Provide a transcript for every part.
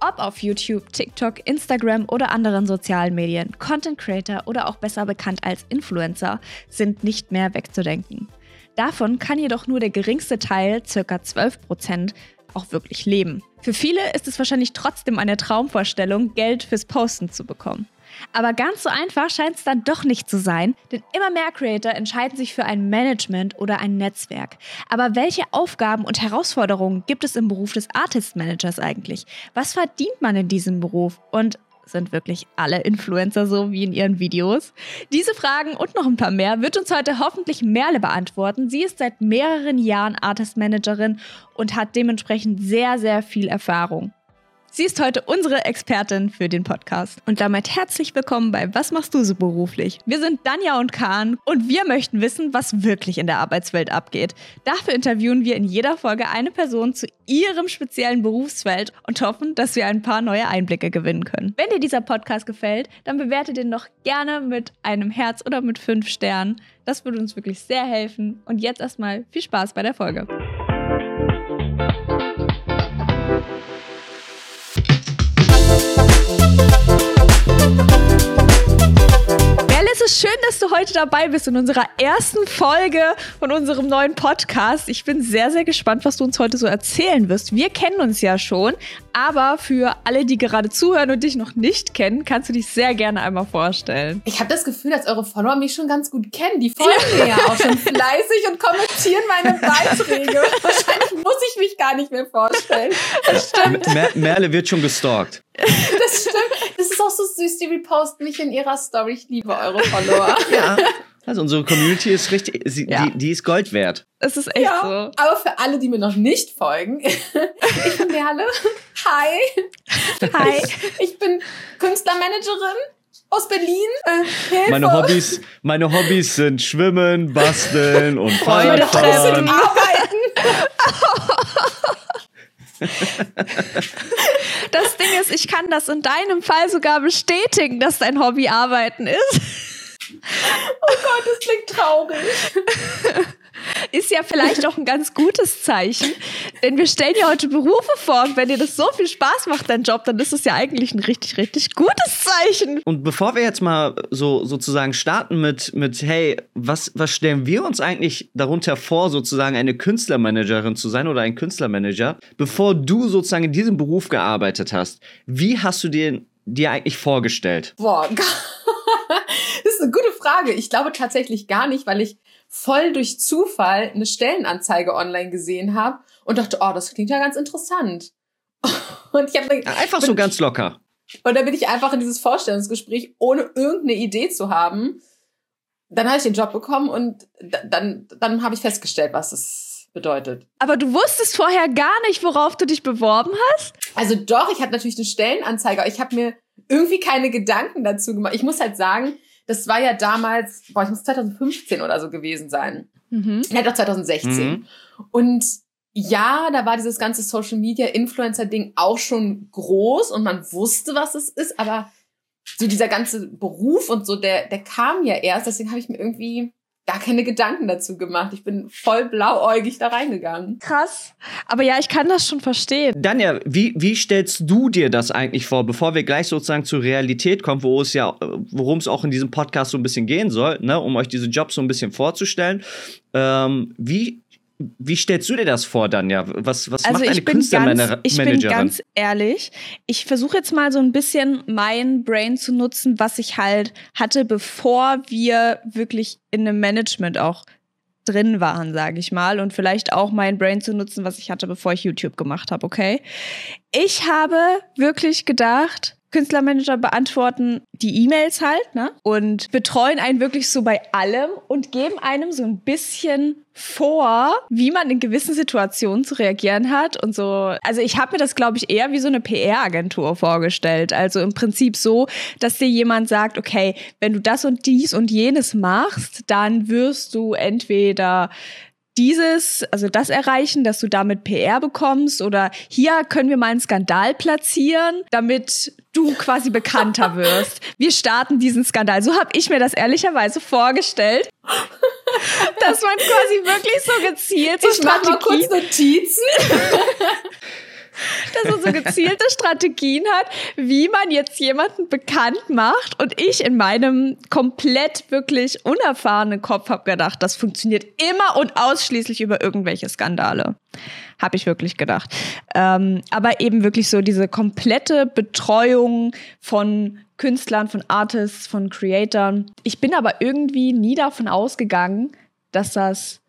Ob auf YouTube, TikTok, Instagram oder anderen sozialen Medien, Content Creator oder auch besser bekannt als Influencer sind nicht mehr wegzudenken. Davon kann jedoch nur der geringste Teil, ca. 12%, auch wirklich leben. Für viele ist es wahrscheinlich trotzdem eine Traumvorstellung, Geld fürs Posten zu bekommen. Aber ganz so einfach scheint es dann doch nicht zu sein, denn immer mehr Creator entscheiden sich für ein Management oder ein Netzwerk. Aber welche Aufgaben und Herausforderungen gibt es im Beruf des Artist Managers eigentlich? Was verdient man in diesem Beruf? Und sind wirklich alle Influencer so wie in ihren Videos? Diese Fragen und noch ein paar mehr wird uns heute hoffentlich Merle beantworten. Sie ist seit mehreren Jahren Artist Managerin und hat dementsprechend sehr, sehr viel Erfahrung. Sie ist heute unsere Expertin für den Podcast. Und damit herzlich willkommen bei Was machst du so beruflich? Wir sind Danja und Kahn und wir möchten wissen, was wirklich in der Arbeitswelt abgeht. Dafür interviewen wir in jeder Folge eine Person zu ihrem speziellen Berufsfeld und hoffen, dass wir ein paar neue Einblicke gewinnen können. Wenn dir dieser Podcast gefällt, dann bewertet ihn doch gerne mit einem Herz oder mit fünf Sternen. Das würde uns wirklich sehr helfen. Und jetzt erstmal viel Spaß bei der Folge. Es ist schön, dass du heute dabei bist in unserer ersten Folge von unserem neuen Podcast. Ich bin sehr, sehr gespannt, was du uns heute so erzählen wirst. Wir kennen uns ja schon, aber für alle, die gerade zuhören und dich noch nicht kennen, kannst du dich sehr gerne einmal vorstellen. Ich habe das Gefühl, dass eure Follower mich schon ganz gut kennen. Die folgen mir ja auch schon fleißig und kommentieren meine Beiträge. Wahrscheinlich muss ich mich gar nicht mehr vorstellen. Das stimmt. Mer Merle wird schon gestalkt. Das stimmt. Das ist auch so süß. Die reposten mich in ihrer Story. Ich liebe eure Follower. Ja. Also unsere Community ist richtig, sie, ja. die, die, ist Gold wert. Es ist echt ja, so. Aber für alle, die mir noch nicht folgen, ich bin Merle. Hi. Hi. Ich bin Künstlermanagerin aus Berlin. Äh, meine Hobbys, meine Hobbys sind Schwimmen, Basteln und Fahrradfahren. Arbeiten. Das Ding ist, ich kann das in deinem Fall sogar bestätigen, dass dein Hobby Arbeiten ist. Oh Gott, das klingt traurig. Ist ja vielleicht auch ein ganz gutes Zeichen, denn wir stellen ja heute Berufe vor und wenn dir das so viel Spaß macht, dein Job, dann ist es ja eigentlich ein richtig, richtig gutes Zeichen. Und bevor wir jetzt mal so sozusagen starten mit, mit hey, was, was stellen wir uns eigentlich darunter vor, sozusagen eine Künstlermanagerin zu sein oder ein Künstlermanager, bevor du sozusagen in diesem Beruf gearbeitet hast, wie hast du dir, dir eigentlich vorgestellt? Boah, das ist eine gute Frage. Ich glaube tatsächlich gar nicht, weil ich voll durch Zufall eine Stellenanzeige online gesehen habe und dachte, oh, das klingt ja ganz interessant. Und ich habe einfach so ganz locker. Und dann bin ich einfach in dieses Vorstellungsgespräch, ohne irgendeine Idee zu haben. Dann habe ich den Job bekommen und dann, dann habe ich festgestellt, was es bedeutet. Aber du wusstest vorher gar nicht, worauf du dich beworben hast? Also doch, ich hatte natürlich eine Stellenanzeige, aber ich habe mir irgendwie keine Gedanken dazu gemacht. Ich muss halt sagen, das war ja damals, boah, ich muss 2015 oder so gewesen sein. Mhm. Ja, doch 2016. Mhm. Und ja, da war dieses ganze Social Media Influencer Ding auch schon groß und man wusste, was es ist, aber so dieser ganze Beruf und so, der, der kam ja erst, deswegen habe ich mir irgendwie gar keine Gedanken dazu gemacht. Ich bin voll blauäugig da reingegangen. Krass. Aber ja, ich kann das schon verstehen. Danja, wie, wie stellst du dir das eigentlich vor, bevor wir gleich sozusagen zur Realität kommen, wo es ja, worum es auch in diesem Podcast so ein bisschen gehen soll, ne, um euch diese Jobs so ein bisschen vorzustellen. Ähm, wie wie stellst du dir das vor, Danja? Was, was also macht eine Künstlermanagerin? Ich bin ganz ehrlich. Ich versuche jetzt mal so ein bisschen mein Brain zu nutzen, was ich halt hatte, bevor wir wirklich in einem Management auch drin waren, sage ich mal. Und vielleicht auch mein Brain zu nutzen, was ich hatte, bevor ich YouTube gemacht habe, okay? Ich habe wirklich gedacht, Künstlermanager beantworten die E-Mails halt, ne? Und betreuen einen wirklich so bei allem und geben einem so ein bisschen vor, wie man in gewissen Situationen zu reagieren hat und so. Also ich habe mir das, glaube ich, eher wie so eine PR-Agentur vorgestellt. Also im Prinzip so, dass dir jemand sagt, okay, wenn du das und dies und jenes machst, dann wirst du entweder dieses, also das erreichen, dass du damit PR bekommst oder hier können wir mal einen Skandal platzieren, damit du quasi bekannter wirst. Wir starten diesen Skandal. So habe ich mir das ehrlicherweise vorgestellt. dass man quasi wirklich so gezielt so Ich mach mal kurz Notizen. dass er so gezielte Strategien hat, wie man jetzt jemanden bekannt macht. Und ich in meinem komplett wirklich unerfahrenen Kopf habe gedacht, das funktioniert immer und ausschließlich über irgendwelche Skandale. Habe ich wirklich gedacht. Ähm, aber eben wirklich so diese komplette Betreuung von Künstlern, von Artists, von Creatoren. Ich bin aber irgendwie nie davon ausgegangen, dass das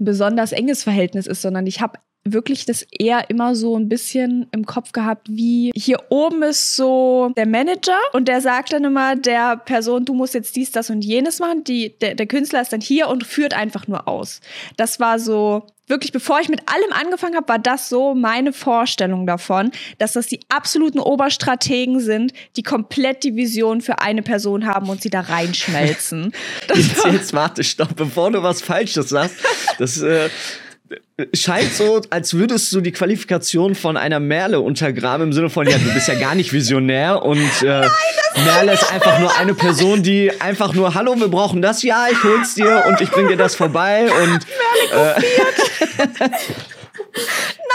ein besonders enges Verhältnis ist, sondern ich habe wirklich das eher immer so ein bisschen im Kopf gehabt, wie hier oben ist so der Manager und der sagt dann immer der Person, du musst jetzt dies, das und jenes machen. Die, der, der Künstler ist dann hier und führt einfach nur aus. Das war so wirklich, bevor ich mit allem angefangen habe, war das so meine Vorstellung davon, dass das die absoluten Oberstrategen sind, die komplett die Vision für eine Person haben und sie da reinschmelzen. jetzt, jetzt warte, stopp, bevor du was Falsches sagst. Das äh, scheint so, als würdest du die Qualifikation von einer Merle untergraben im Sinne von, ja, du bist ja gar nicht visionär und äh, Nein, Merle ist einfach nur eine Person, die einfach nur, hallo, wir brauchen das, ja, ich hol's dir und ich bring dir das vorbei. Und Merle äh,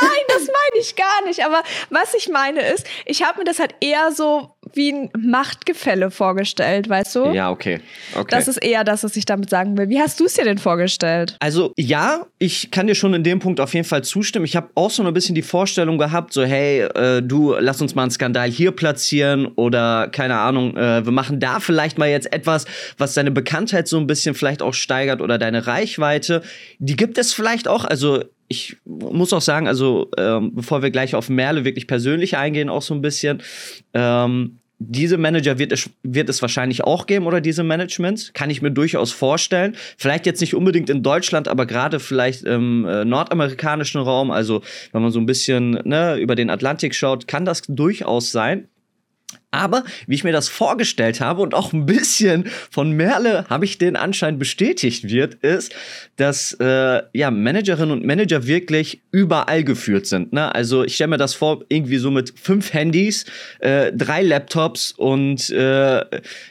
Nein, das meine ich gar nicht. Aber was ich meine ist, ich habe mir das halt eher so wie ein Machtgefälle vorgestellt, weißt du? Ja, okay. okay. Das ist eher das, was ich damit sagen will. Wie hast du es dir denn vorgestellt? Also ja, ich kann dir schon in dem Punkt auf jeden Fall zustimmen. Ich habe auch so ein bisschen die Vorstellung gehabt, so hey, äh, du, lass uns mal einen Skandal hier platzieren oder keine Ahnung, äh, wir machen da vielleicht mal jetzt etwas, was deine Bekanntheit so ein bisschen vielleicht auch steigert oder deine Reichweite. Die gibt es vielleicht auch. Also ich muss auch sagen, also ähm, bevor wir gleich auf Merle wirklich persönlich eingehen, auch so ein bisschen, ähm, diese Manager wird es, wird es wahrscheinlich auch geben oder diese Managements. Kann ich mir durchaus vorstellen. Vielleicht jetzt nicht unbedingt in Deutschland, aber gerade vielleicht im äh, nordamerikanischen Raum. Also wenn man so ein bisschen ne, über den Atlantik schaut, kann das durchaus sein. Aber wie ich mir das vorgestellt habe und auch ein bisschen von Merle habe ich den Anschein bestätigt wird, ist, dass äh, ja Managerinnen und Manager wirklich überall geführt sind. Ne? Also ich stelle mir das vor, irgendwie so mit fünf Handys, äh, drei Laptops und äh,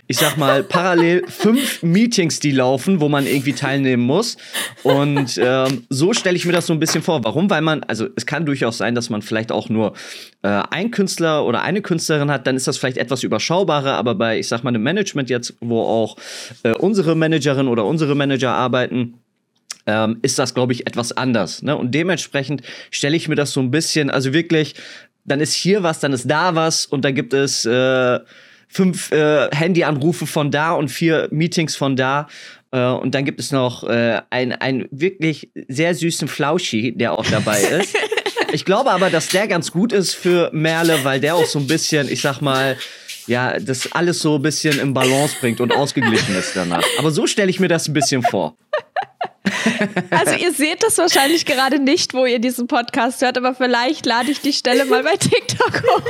ich sag mal parallel fünf Meetings, die laufen, wo man irgendwie teilnehmen muss. Und ähm, so stelle ich mir das so ein bisschen vor. Warum? Weil man, also es kann durchaus sein, dass man vielleicht auch nur äh, ein Künstler oder eine Künstlerin hat, dann ist das vielleicht vielleicht etwas überschaubarer, aber bei, ich sag mal, einem Management jetzt, wo auch äh, unsere Managerin oder unsere Manager arbeiten, ähm, ist das, glaube ich, etwas anders. Ne? Und dementsprechend stelle ich mir das so ein bisschen, also wirklich, dann ist hier was, dann ist da was und dann gibt es äh, fünf äh, Handyanrufe von da und vier Meetings von da. Äh, und dann gibt es noch äh, einen wirklich sehr süßen Flauschi, der auch dabei ist. Ich glaube aber, dass der ganz gut ist für Merle, weil der auch so ein bisschen, ich sag mal, ja, das alles so ein bisschen im Balance bringt und ausgeglichen ist danach. Aber so stelle ich mir das ein bisschen vor. Also ihr seht das wahrscheinlich gerade nicht, wo ihr diesen Podcast hört, aber vielleicht lade ich die Stelle mal bei TikTok hoch.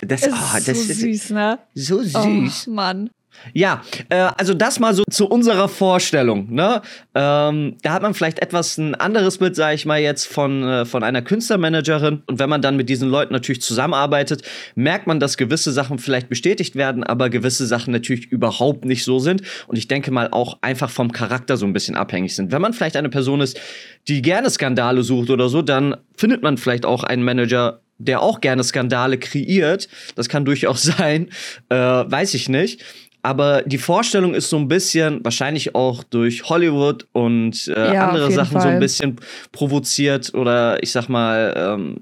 Das, oh, das so ist süß, ne? So süß. Oh, Mann. Ja, äh, also das mal so zu unserer Vorstellung. Ne? Ähm, da hat man vielleicht etwas ein anderes Bild, sage ich mal jetzt, von, äh, von einer Künstlermanagerin. Und wenn man dann mit diesen Leuten natürlich zusammenarbeitet, merkt man, dass gewisse Sachen vielleicht bestätigt werden, aber gewisse Sachen natürlich überhaupt nicht so sind. Und ich denke mal auch einfach vom Charakter so ein bisschen abhängig sind. Wenn man vielleicht eine Person ist, die gerne Skandale sucht oder so, dann findet man vielleicht auch einen Manager, der auch gerne Skandale kreiert. Das kann durchaus sein, äh, weiß ich nicht. Aber die Vorstellung ist so ein bisschen, wahrscheinlich auch durch Hollywood und äh, ja, andere Sachen Fall. so ein bisschen provoziert oder ich sag mal, ähm,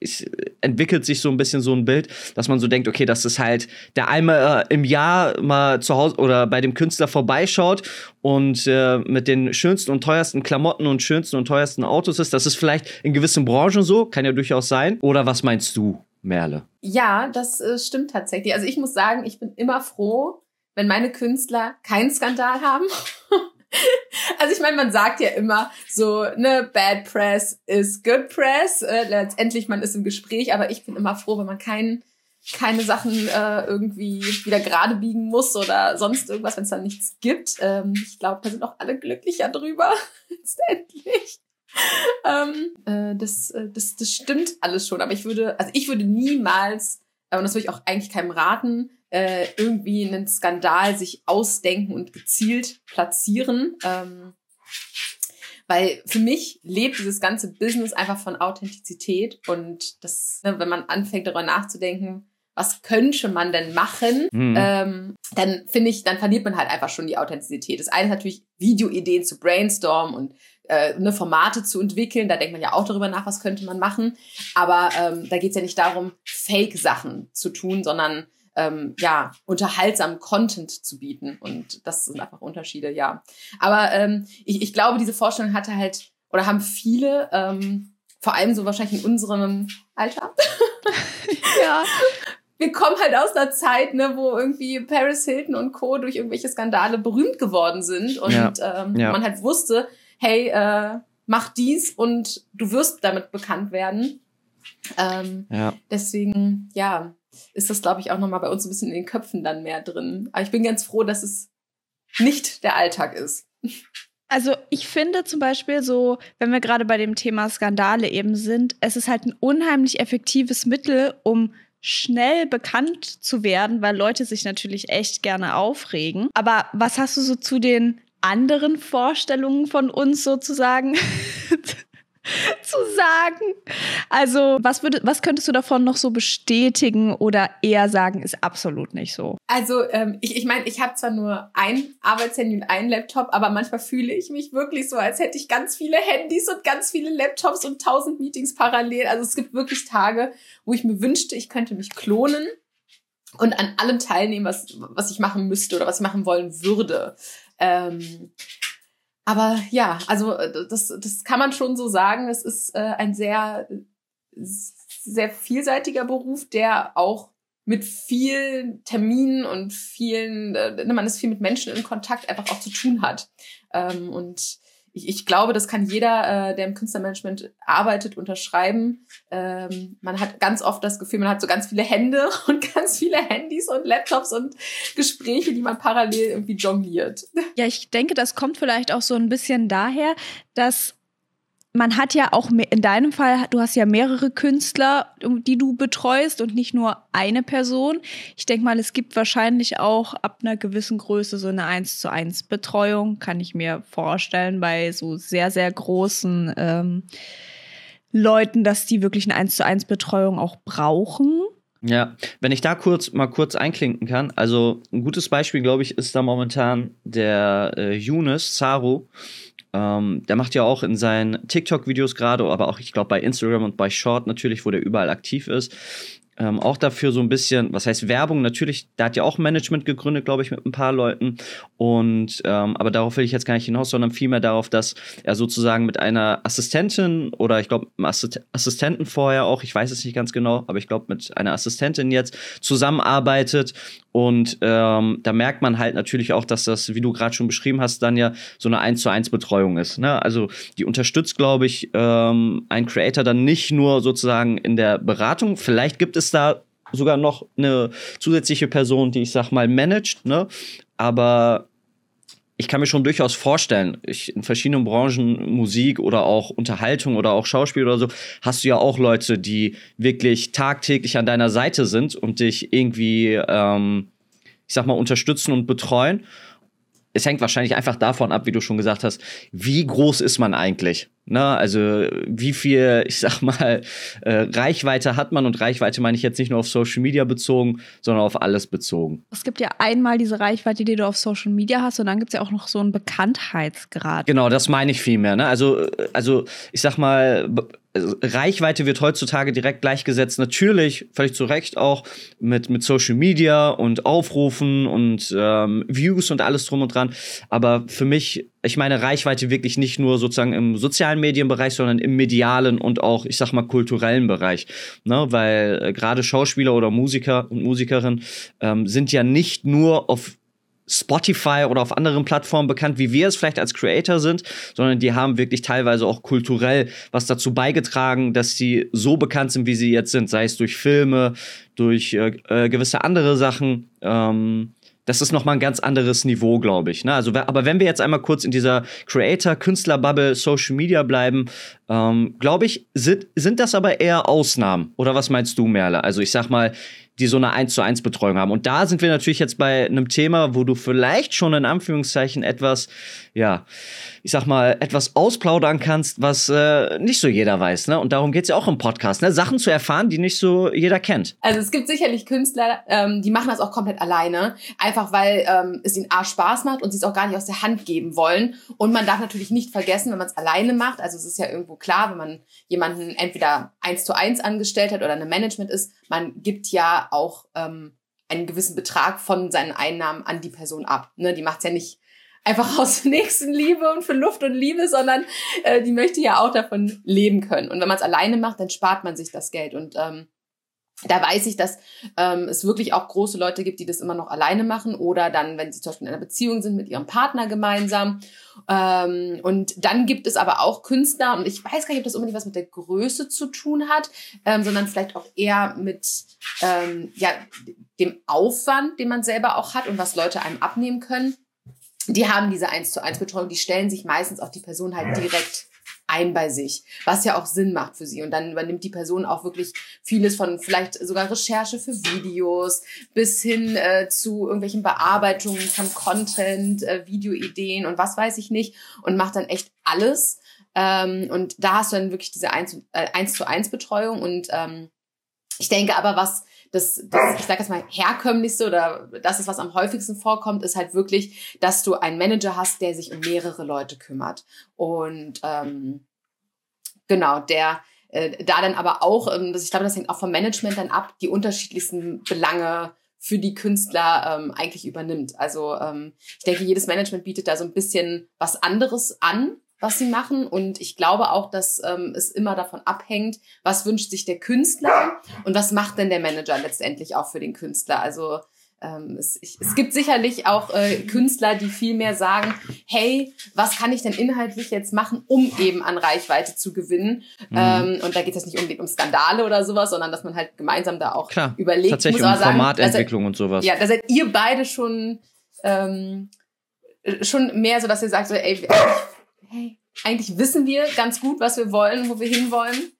es entwickelt sich so ein bisschen so ein Bild, dass man so denkt, okay, das ist halt der einmal äh, im Jahr mal zu Hause oder bei dem Künstler vorbeischaut und äh, mit den schönsten und teuersten Klamotten und schönsten und teuersten Autos ist. Das ist vielleicht in gewissen Branchen so, kann ja durchaus sein. Oder was meinst du? Merle. Ja, das äh, stimmt tatsächlich. Also ich muss sagen, ich bin immer froh, wenn meine Künstler keinen Skandal haben. also ich meine, man sagt ja immer so, ne, Bad Press is Good Press. Äh, letztendlich, man ist im Gespräch, aber ich bin immer froh, wenn man keinen keine Sachen äh, irgendwie wieder gerade biegen muss oder sonst irgendwas, wenn es dann nichts gibt. Ähm, ich glaube, da sind auch alle glücklicher drüber, letztendlich. ähm, äh, das, äh, das, das stimmt alles schon, aber ich würde, also ich würde niemals, äh, und das würde ich auch eigentlich keinem raten, äh, irgendwie einen Skandal sich ausdenken und gezielt platzieren. Ähm, Weil für mich lebt dieses ganze Business einfach von Authentizität und das, ne, wenn man anfängt darüber nachzudenken, was könnte man denn machen, mhm. ähm, dann finde ich, dann verliert man halt einfach schon die Authentizität. Das eine ist natürlich Videoideen zu brainstormen und äh, ne, Formate zu entwickeln. Da denkt man ja auch darüber nach, was könnte man machen. Aber ähm, da geht es ja nicht darum, Fake-Sachen zu tun, sondern ähm, ja, unterhaltsamen Content zu bieten. Und das sind einfach Unterschiede, ja. Aber ähm, ich, ich glaube, diese Vorstellung hatte halt, oder haben viele, ähm, vor allem so wahrscheinlich in unserem Alter. ja wir kommen halt aus einer Zeit, ne, wo irgendwie Paris Hilton und Co. durch irgendwelche Skandale berühmt geworden sind und ja. Ähm, ja. man halt wusste, hey, äh, mach dies und du wirst damit bekannt werden. Ähm, ja. Deswegen, ja, ist das, glaube ich, auch nochmal bei uns ein bisschen in den Köpfen dann mehr drin. Aber ich bin ganz froh, dass es nicht der Alltag ist. Also ich finde zum Beispiel so, wenn wir gerade bei dem Thema Skandale eben sind, es ist halt ein unheimlich effektives Mittel, um schnell bekannt zu werden, weil Leute sich natürlich echt gerne aufregen. Aber was hast du so zu den anderen Vorstellungen von uns sozusagen zu sagen. Also, was, würde, was könntest du davon noch so bestätigen oder eher sagen, ist absolut nicht so? Also, ähm, ich ich, mein, ich habe zwar nur ein Arbeitshandy und einen Laptop, aber manchmal fühle ich mich wirklich so, als hätte ich ganz viele Handys und ganz viele Laptops und tausend Meetings parallel. Also, es gibt wirklich Tage, wo ich mir wünschte, ich könnte mich klonen und an allem teilnehmen, was, was ich machen müsste oder was ich machen wollen würde. Ähm, aber ja, also äh, das, das kann man schon so sagen. Es ist äh, ein sehr, sehr vielseitiger Beruf, der auch mit vielen Terminen und vielen, äh, man ist viel mit Menschen in Kontakt, einfach auch zu tun hat. Ähm, und ich, ich glaube, das kann jeder, äh, der im Künstlermanagement arbeitet, unterschreiben. Ähm, man hat ganz oft das Gefühl, man hat so ganz viele Hände und ganz viele Handys und Laptops und Gespräche, die man parallel irgendwie jongliert. Ja, ich denke, das kommt vielleicht auch so ein bisschen daher, dass man hat ja auch in deinem Fall, du hast ja mehrere Künstler, die du betreust und nicht nur eine Person. Ich denke mal, es gibt wahrscheinlich auch ab einer gewissen Größe so eine 1 zu 1 Betreuung, kann ich mir vorstellen, bei so sehr, sehr großen ähm, Leuten, dass die wirklich eine 1 zu 1 Betreuung auch brauchen. Ja, wenn ich da kurz mal kurz einklinken kann, also ein gutes Beispiel, glaube ich, ist da momentan der äh, Yunus Saru. Ähm, der macht ja auch in seinen TikTok-Videos gerade, aber auch, ich glaube, bei Instagram und bei Short natürlich, wo der überall aktiv ist, ähm, auch dafür so ein bisschen, was heißt Werbung, natürlich, da hat ja auch Management gegründet, glaube ich, mit ein paar Leuten. Und ähm, aber darauf will ich jetzt gar nicht hinaus, sondern vielmehr darauf, dass er sozusagen mit einer Assistentin oder ich glaube, Assistenten vorher auch, ich weiß es nicht ganz genau, aber ich glaube, mit einer Assistentin jetzt zusammenarbeitet. Und ähm, da merkt man halt natürlich auch, dass das, wie du gerade schon beschrieben hast, dann ja so eine 1 zu 1 Betreuung ist. Ne? Also die unterstützt, glaube ich, ähm, ein Creator dann nicht nur sozusagen in der Beratung. Vielleicht gibt es da sogar noch eine zusätzliche Person, die ich sag mal managt, ne? Aber ich kann mir schon durchaus vorstellen, ich, in verschiedenen Branchen, Musik oder auch Unterhaltung oder auch Schauspiel oder so, hast du ja auch Leute, die wirklich tagtäglich an deiner Seite sind und dich irgendwie, ähm, ich sag mal, unterstützen und betreuen es hängt wahrscheinlich einfach davon ab, wie du schon gesagt hast, wie groß ist man eigentlich? Ne? Also wie viel, ich sag mal, äh, Reichweite hat man und Reichweite meine ich jetzt nicht nur auf Social Media bezogen, sondern auf alles bezogen. Es gibt ja einmal diese Reichweite, die du auf Social Media hast und dann gibt es ja auch noch so einen Bekanntheitsgrad. Genau, das meine ich vielmehr. Ne? Also, also ich sag mal, Reichweite wird heutzutage direkt gleichgesetzt, natürlich, völlig zu Recht auch, mit, mit Social Media und Aufrufen und ähm, Views und alles drum und dran. Aber für mich, ich meine Reichweite wirklich nicht nur sozusagen im sozialen Medienbereich, sondern im medialen und auch, ich sag mal, kulturellen Bereich. Ne? Weil äh, gerade Schauspieler oder Musiker und Musikerinnen ähm, sind ja nicht nur auf Spotify oder auf anderen Plattformen bekannt, wie wir es vielleicht als Creator sind, sondern die haben wirklich teilweise auch kulturell was dazu beigetragen, dass sie so bekannt sind, wie sie jetzt sind, sei es durch Filme, durch äh, äh gewisse andere Sachen. Ähm, das ist nochmal ein ganz anderes Niveau, glaube ich. Ne? Also, aber wenn wir jetzt einmal kurz in dieser Creator-Künstler-Bubble, Social Media bleiben, ähm, glaube ich, sind, sind das aber eher Ausnahmen. Oder was meinst du, Merle? Also ich sag mal, die so eine 1 zu 1 Betreuung haben. Und da sind wir natürlich jetzt bei einem Thema, wo du vielleicht schon in Anführungszeichen etwas, ja, ich sag mal, etwas ausplaudern kannst, was äh, nicht so jeder weiß. Ne? Und darum geht's ja auch im Podcast, ne? Sachen zu erfahren, die nicht so jeder kennt. Also es gibt sicherlich Künstler, ähm, die machen das auch komplett alleine, einfach weil ähm, es ihnen A Spaß macht und sie es auch gar nicht aus der Hand geben wollen. Und man darf natürlich nicht vergessen, wenn man es alleine macht, also es ist ja irgendwo klar, wenn man jemanden entweder eins zu eins angestellt hat oder eine Management ist, man gibt ja auch ähm, einen gewissen Betrag von seinen Einnahmen an die Person ab. Ne? Die macht's ja nicht einfach aus Nächstenliebe und für Luft und Liebe, sondern äh, die möchte ja auch davon leben können. Und wenn man es alleine macht, dann spart man sich das Geld. Und ähm, da weiß ich, dass ähm, es wirklich auch große Leute gibt, die das immer noch alleine machen oder dann, wenn sie zum Beispiel in einer Beziehung sind mit ihrem Partner gemeinsam. Ähm, und dann gibt es aber auch Künstler, und ich weiß gar nicht, ob das unbedingt was mit der Größe zu tun hat, ähm, sondern vielleicht auch eher mit ähm, ja, dem Aufwand, den man selber auch hat und was Leute einem abnehmen können die haben diese 1 zu 1 Betreuung, die stellen sich meistens auf die Person halt direkt ein bei sich, was ja auch Sinn macht für sie. Und dann übernimmt die Person auch wirklich vieles von vielleicht sogar Recherche für Videos bis hin äh, zu irgendwelchen Bearbeitungen von Content, äh, Videoideen und was weiß ich nicht und macht dann echt alles. Ähm, und da hast du dann wirklich diese 1, äh, 1 zu 1 Betreuung und ähm, ich denke aber, was das, das ich sage jetzt mal, herkömmlichste oder das ist, was am häufigsten vorkommt, ist halt wirklich, dass du einen Manager hast, der sich um mehrere Leute kümmert. Und ähm, genau, der äh, da dann aber auch, ähm, das, ich glaube, das hängt auch vom Management dann ab, die unterschiedlichsten Belange für die Künstler ähm, eigentlich übernimmt. Also ähm, ich denke, jedes Management bietet da so ein bisschen was anderes an was sie machen. Und ich glaube auch, dass ähm, es immer davon abhängt, was wünscht sich der Künstler und was macht denn der Manager letztendlich auch für den Künstler. Also ähm, es, ich, es gibt sicherlich auch äh, Künstler, die viel mehr sagen, hey, was kann ich denn inhaltlich jetzt machen, um eben an Reichweite zu gewinnen? Mhm. Ähm, und da geht es nicht unbedingt um Skandale oder sowas, sondern dass man halt gemeinsam da auch Klar, überlegt. Tatsächlich um sagen, Formatentwicklung seid, und sowas. Ja, da seid ihr beide schon ähm, schon mehr so, dass ihr sagt, so, ey, hey, eigentlich wissen wir ganz gut, was wir wollen, wo wir hinwollen.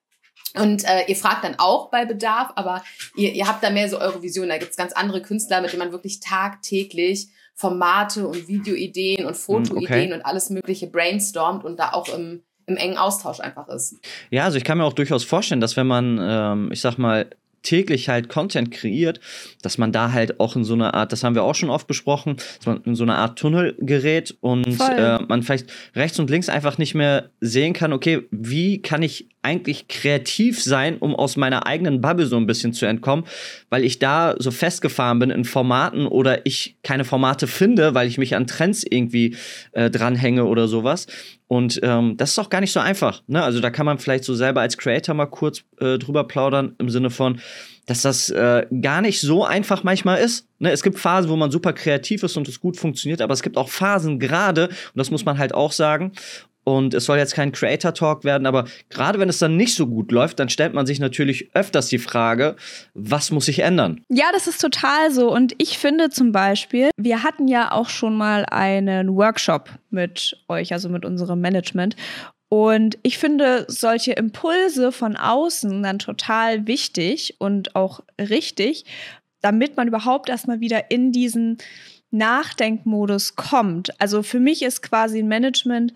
Und äh, ihr fragt dann auch bei Bedarf, aber ihr, ihr habt da mehr so eure Vision. Da gibt's ganz andere Künstler, mit denen man wirklich tagtäglich Formate und Videoideen und hm, Fotoideen okay. und alles Mögliche brainstormt und da auch im, im engen Austausch einfach ist. Ja, also ich kann mir auch durchaus vorstellen, dass wenn man, ähm, ich sag mal, täglich halt Content kreiert, dass man da halt auch in so eine Art, das haben wir auch schon oft besprochen, dass man in so eine Art Tunnel gerät und äh, man vielleicht rechts und links einfach nicht mehr sehen kann, okay, wie kann ich eigentlich kreativ sein, um aus meiner eigenen Bubble so ein bisschen zu entkommen, weil ich da so festgefahren bin in Formaten oder ich keine Formate finde, weil ich mich an Trends irgendwie äh, dranhänge oder sowas. Und ähm, das ist auch gar nicht so einfach. Ne? Also da kann man vielleicht so selber als Creator mal kurz äh, drüber plaudern im Sinne von, dass das äh, gar nicht so einfach manchmal ist. Ne? Es gibt Phasen, wo man super kreativ ist und es gut funktioniert, aber es gibt auch Phasen gerade, und das muss man halt auch sagen, und es soll jetzt kein Creator Talk werden, aber gerade wenn es dann nicht so gut läuft, dann stellt man sich natürlich öfters die Frage, was muss sich ändern? Ja, das ist total so. Und ich finde zum Beispiel, wir hatten ja auch schon mal einen Workshop mit euch, also mit unserem Management. Und ich finde solche Impulse von außen dann total wichtig und auch richtig, damit man überhaupt erstmal wieder in diesen Nachdenkmodus kommt. Also für mich ist quasi ein Management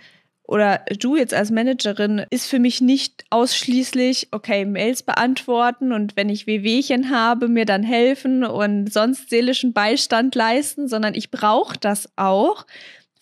oder du jetzt als Managerin ist für mich nicht ausschließlich, okay, Mails beantworten und wenn ich Wehwehchen habe, mir dann helfen und sonst seelischen Beistand leisten, sondern ich brauche das auch,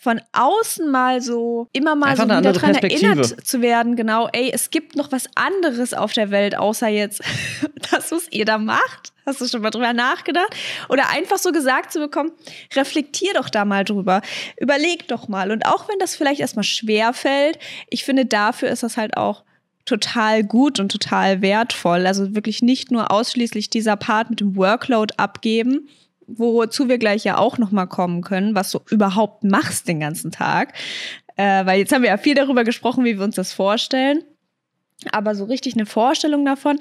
von außen mal so immer mal Einfach so wieder dran erinnert zu werden, genau, ey, es gibt noch was anderes auf der Welt, außer jetzt das, was ihr da macht. Hast du schon mal drüber nachgedacht? Oder einfach so gesagt zu bekommen, reflektier doch da mal drüber. Überleg doch mal. Und auch wenn das vielleicht erstmal schwer fällt, ich finde, dafür ist das halt auch total gut und total wertvoll. Also wirklich nicht nur ausschließlich dieser Part mit dem Workload abgeben, wozu wir gleich ja auch nochmal kommen können, was du überhaupt machst den ganzen Tag. Äh, weil jetzt haben wir ja viel darüber gesprochen, wie wir uns das vorstellen. Aber so richtig eine Vorstellung davon,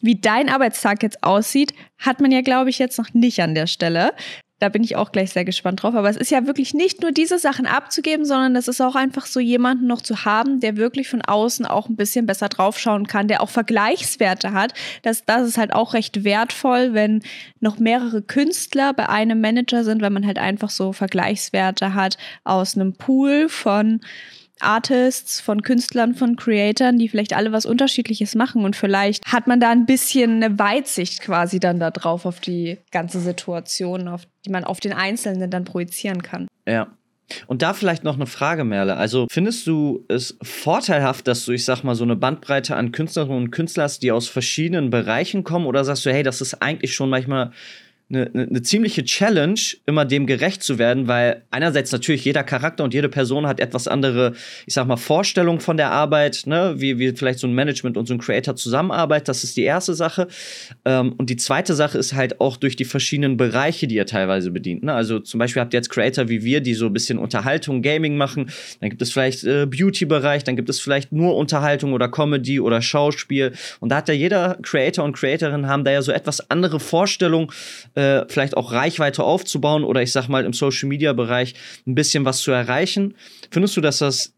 wie dein Arbeitstag jetzt aussieht, hat man ja, glaube ich, jetzt noch nicht an der Stelle. Da bin ich auch gleich sehr gespannt drauf. Aber es ist ja wirklich nicht nur diese Sachen abzugeben, sondern es ist auch einfach so jemanden noch zu haben, der wirklich von außen auch ein bisschen besser draufschauen kann, der auch Vergleichswerte hat. Das, das ist halt auch recht wertvoll, wenn noch mehrere Künstler bei einem Manager sind, wenn man halt einfach so Vergleichswerte hat aus einem Pool von Artists, von Künstlern, von Creatoren, die vielleicht alle was Unterschiedliches machen und vielleicht hat man da ein bisschen eine Weitsicht quasi dann da drauf auf die ganze Situation, auf die man auf den Einzelnen dann projizieren kann. Ja. Und da vielleicht noch eine Frage, Merle. Also findest du es vorteilhaft, dass du, ich sag mal, so eine Bandbreite an Künstlerinnen und Künstlern die aus verschiedenen Bereichen kommen? Oder sagst du, hey, das ist eigentlich schon manchmal eine, eine, ziemliche Challenge, immer dem gerecht zu werden, weil einerseits natürlich jeder Charakter und jede Person hat etwas andere, ich sag mal, Vorstellungen von der Arbeit, ne? wie, wie vielleicht so ein Management und so ein Creator zusammenarbeitet. Das ist die erste Sache. Ähm, und die zweite Sache ist halt auch durch die verschiedenen Bereiche, die ihr teilweise bedient. Ne? Also zum Beispiel habt ihr jetzt Creator wie wir, die so ein bisschen Unterhaltung, Gaming machen. Dann gibt es vielleicht äh, Beauty-Bereich, dann gibt es vielleicht nur Unterhaltung oder Comedy oder Schauspiel. Und da hat ja jeder Creator und Creatorin haben da ja so etwas andere Vorstellungen äh, vielleicht auch Reichweite aufzubauen oder ich sag mal im Social Media Bereich ein bisschen was zu erreichen. Findest du, dass das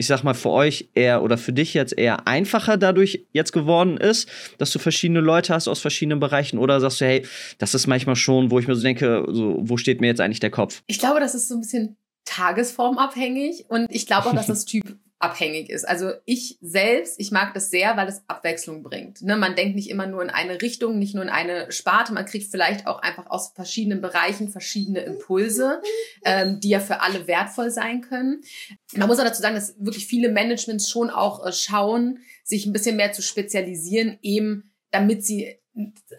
ich sag mal, für euch eher oder für dich jetzt eher einfacher dadurch jetzt geworden ist, dass du verschiedene Leute hast aus verschiedenen Bereichen oder sagst du, hey, das ist manchmal schon, wo ich mir so denke, so, wo steht mir jetzt eigentlich der Kopf? Ich glaube, das ist so ein bisschen tagesformabhängig und ich glaube auch, dass das Typ abhängig ist. Also ich selbst, ich mag das sehr, weil es Abwechslung bringt. Ne? Man denkt nicht immer nur in eine Richtung, nicht nur in eine Sparte. Man kriegt vielleicht auch einfach aus verschiedenen Bereichen verschiedene Impulse, ähm, die ja für alle wertvoll sein können. Man muss auch dazu sagen, dass wirklich viele Managements schon auch äh, schauen, sich ein bisschen mehr zu spezialisieren, eben damit sie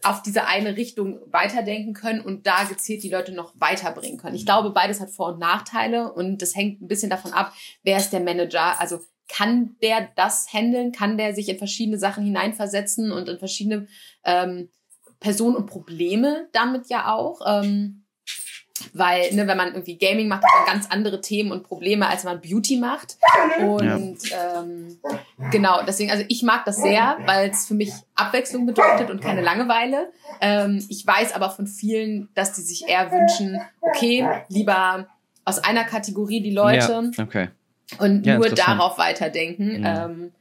auf diese eine Richtung weiterdenken können und da gezielt die Leute noch weiterbringen können. Ich glaube, beides hat Vor- und Nachteile und das hängt ein bisschen davon ab, wer ist der Manager. Also kann der das handeln? Kann der sich in verschiedene Sachen hineinversetzen und in verschiedene ähm, Personen und Probleme damit ja auch? Ähm, weil, ne, wenn man irgendwie Gaming macht, hat man ganz andere Themen und Probleme, als man Beauty macht. Und ja. ähm, genau, deswegen, also ich mag das sehr, weil es für mich Abwechslung bedeutet und keine Langeweile. Ähm, ich weiß aber von vielen, dass die sich eher wünschen, okay, lieber aus einer Kategorie die Leute ja, okay. und ja, nur darauf weiterdenken. Ähm,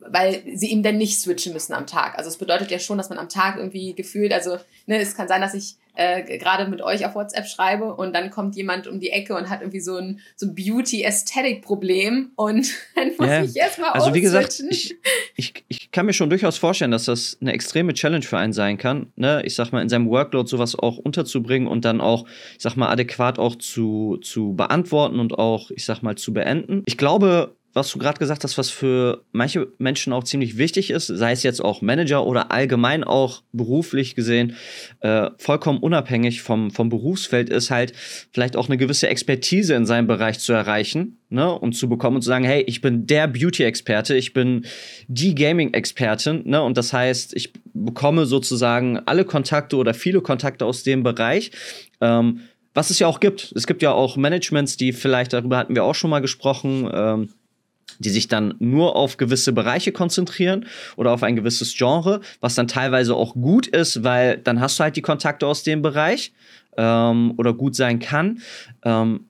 weil sie eben dann nicht switchen müssen am Tag. Also es bedeutet ja schon, dass man am Tag irgendwie gefühlt, also ne, es kann sein, dass ich äh, gerade mit euch auf WhatsApp schreibe und dann kommt jemand um die Ecke und hat irgendwie so ein, so ein Beauty-Ästhetik-Problem und dann muss yeah. ich erstmal Also wie gesagt, ich, ich, ich kann mir schon durchaus vorstellen, dass das eine extreme Challenge für einen sein kann, ne? ich sag mal, in seinem Workload sowas auch unterzubringen und dann auch, ich sag mal, adäquat auch zu, zu beantworten und auch, ich sag mal, zu beenden. Ich glaube, was du gerade gesagt hast, was für manche Menschen auch ziemlich wichtig ist, sei es jetzt auch Manager oder allgemein auch beruflich gesehen, äh, vollkommen unabhängig vom, vom Berufsfeld, ist halt vielleicht auch eine gewisse Expertise in seinem Bereich zu erreichen ne? und zu bekommen und zu sagen, hey, ich bin der Beauty-Experte, ich bin die Gaming-Expertin ne? und das heißt, ich bekomme sozusagen alle Kontakte oder viele Kontakte aus dem Bereich. Ähm, was es ja auch gibt. Es gibt ja auch Managements, die vielleicht, darüber hatten wir auch schon mal gesprochen, ähm, die sich dann nur auf gewisse Bereiche konzentrieren oder auf ein gewisses Genre, was dann teilweise auch gut ist, weil dann hast du halt die Kontakte aus dem Bereich ähm, oder gut sein kann. Ähm,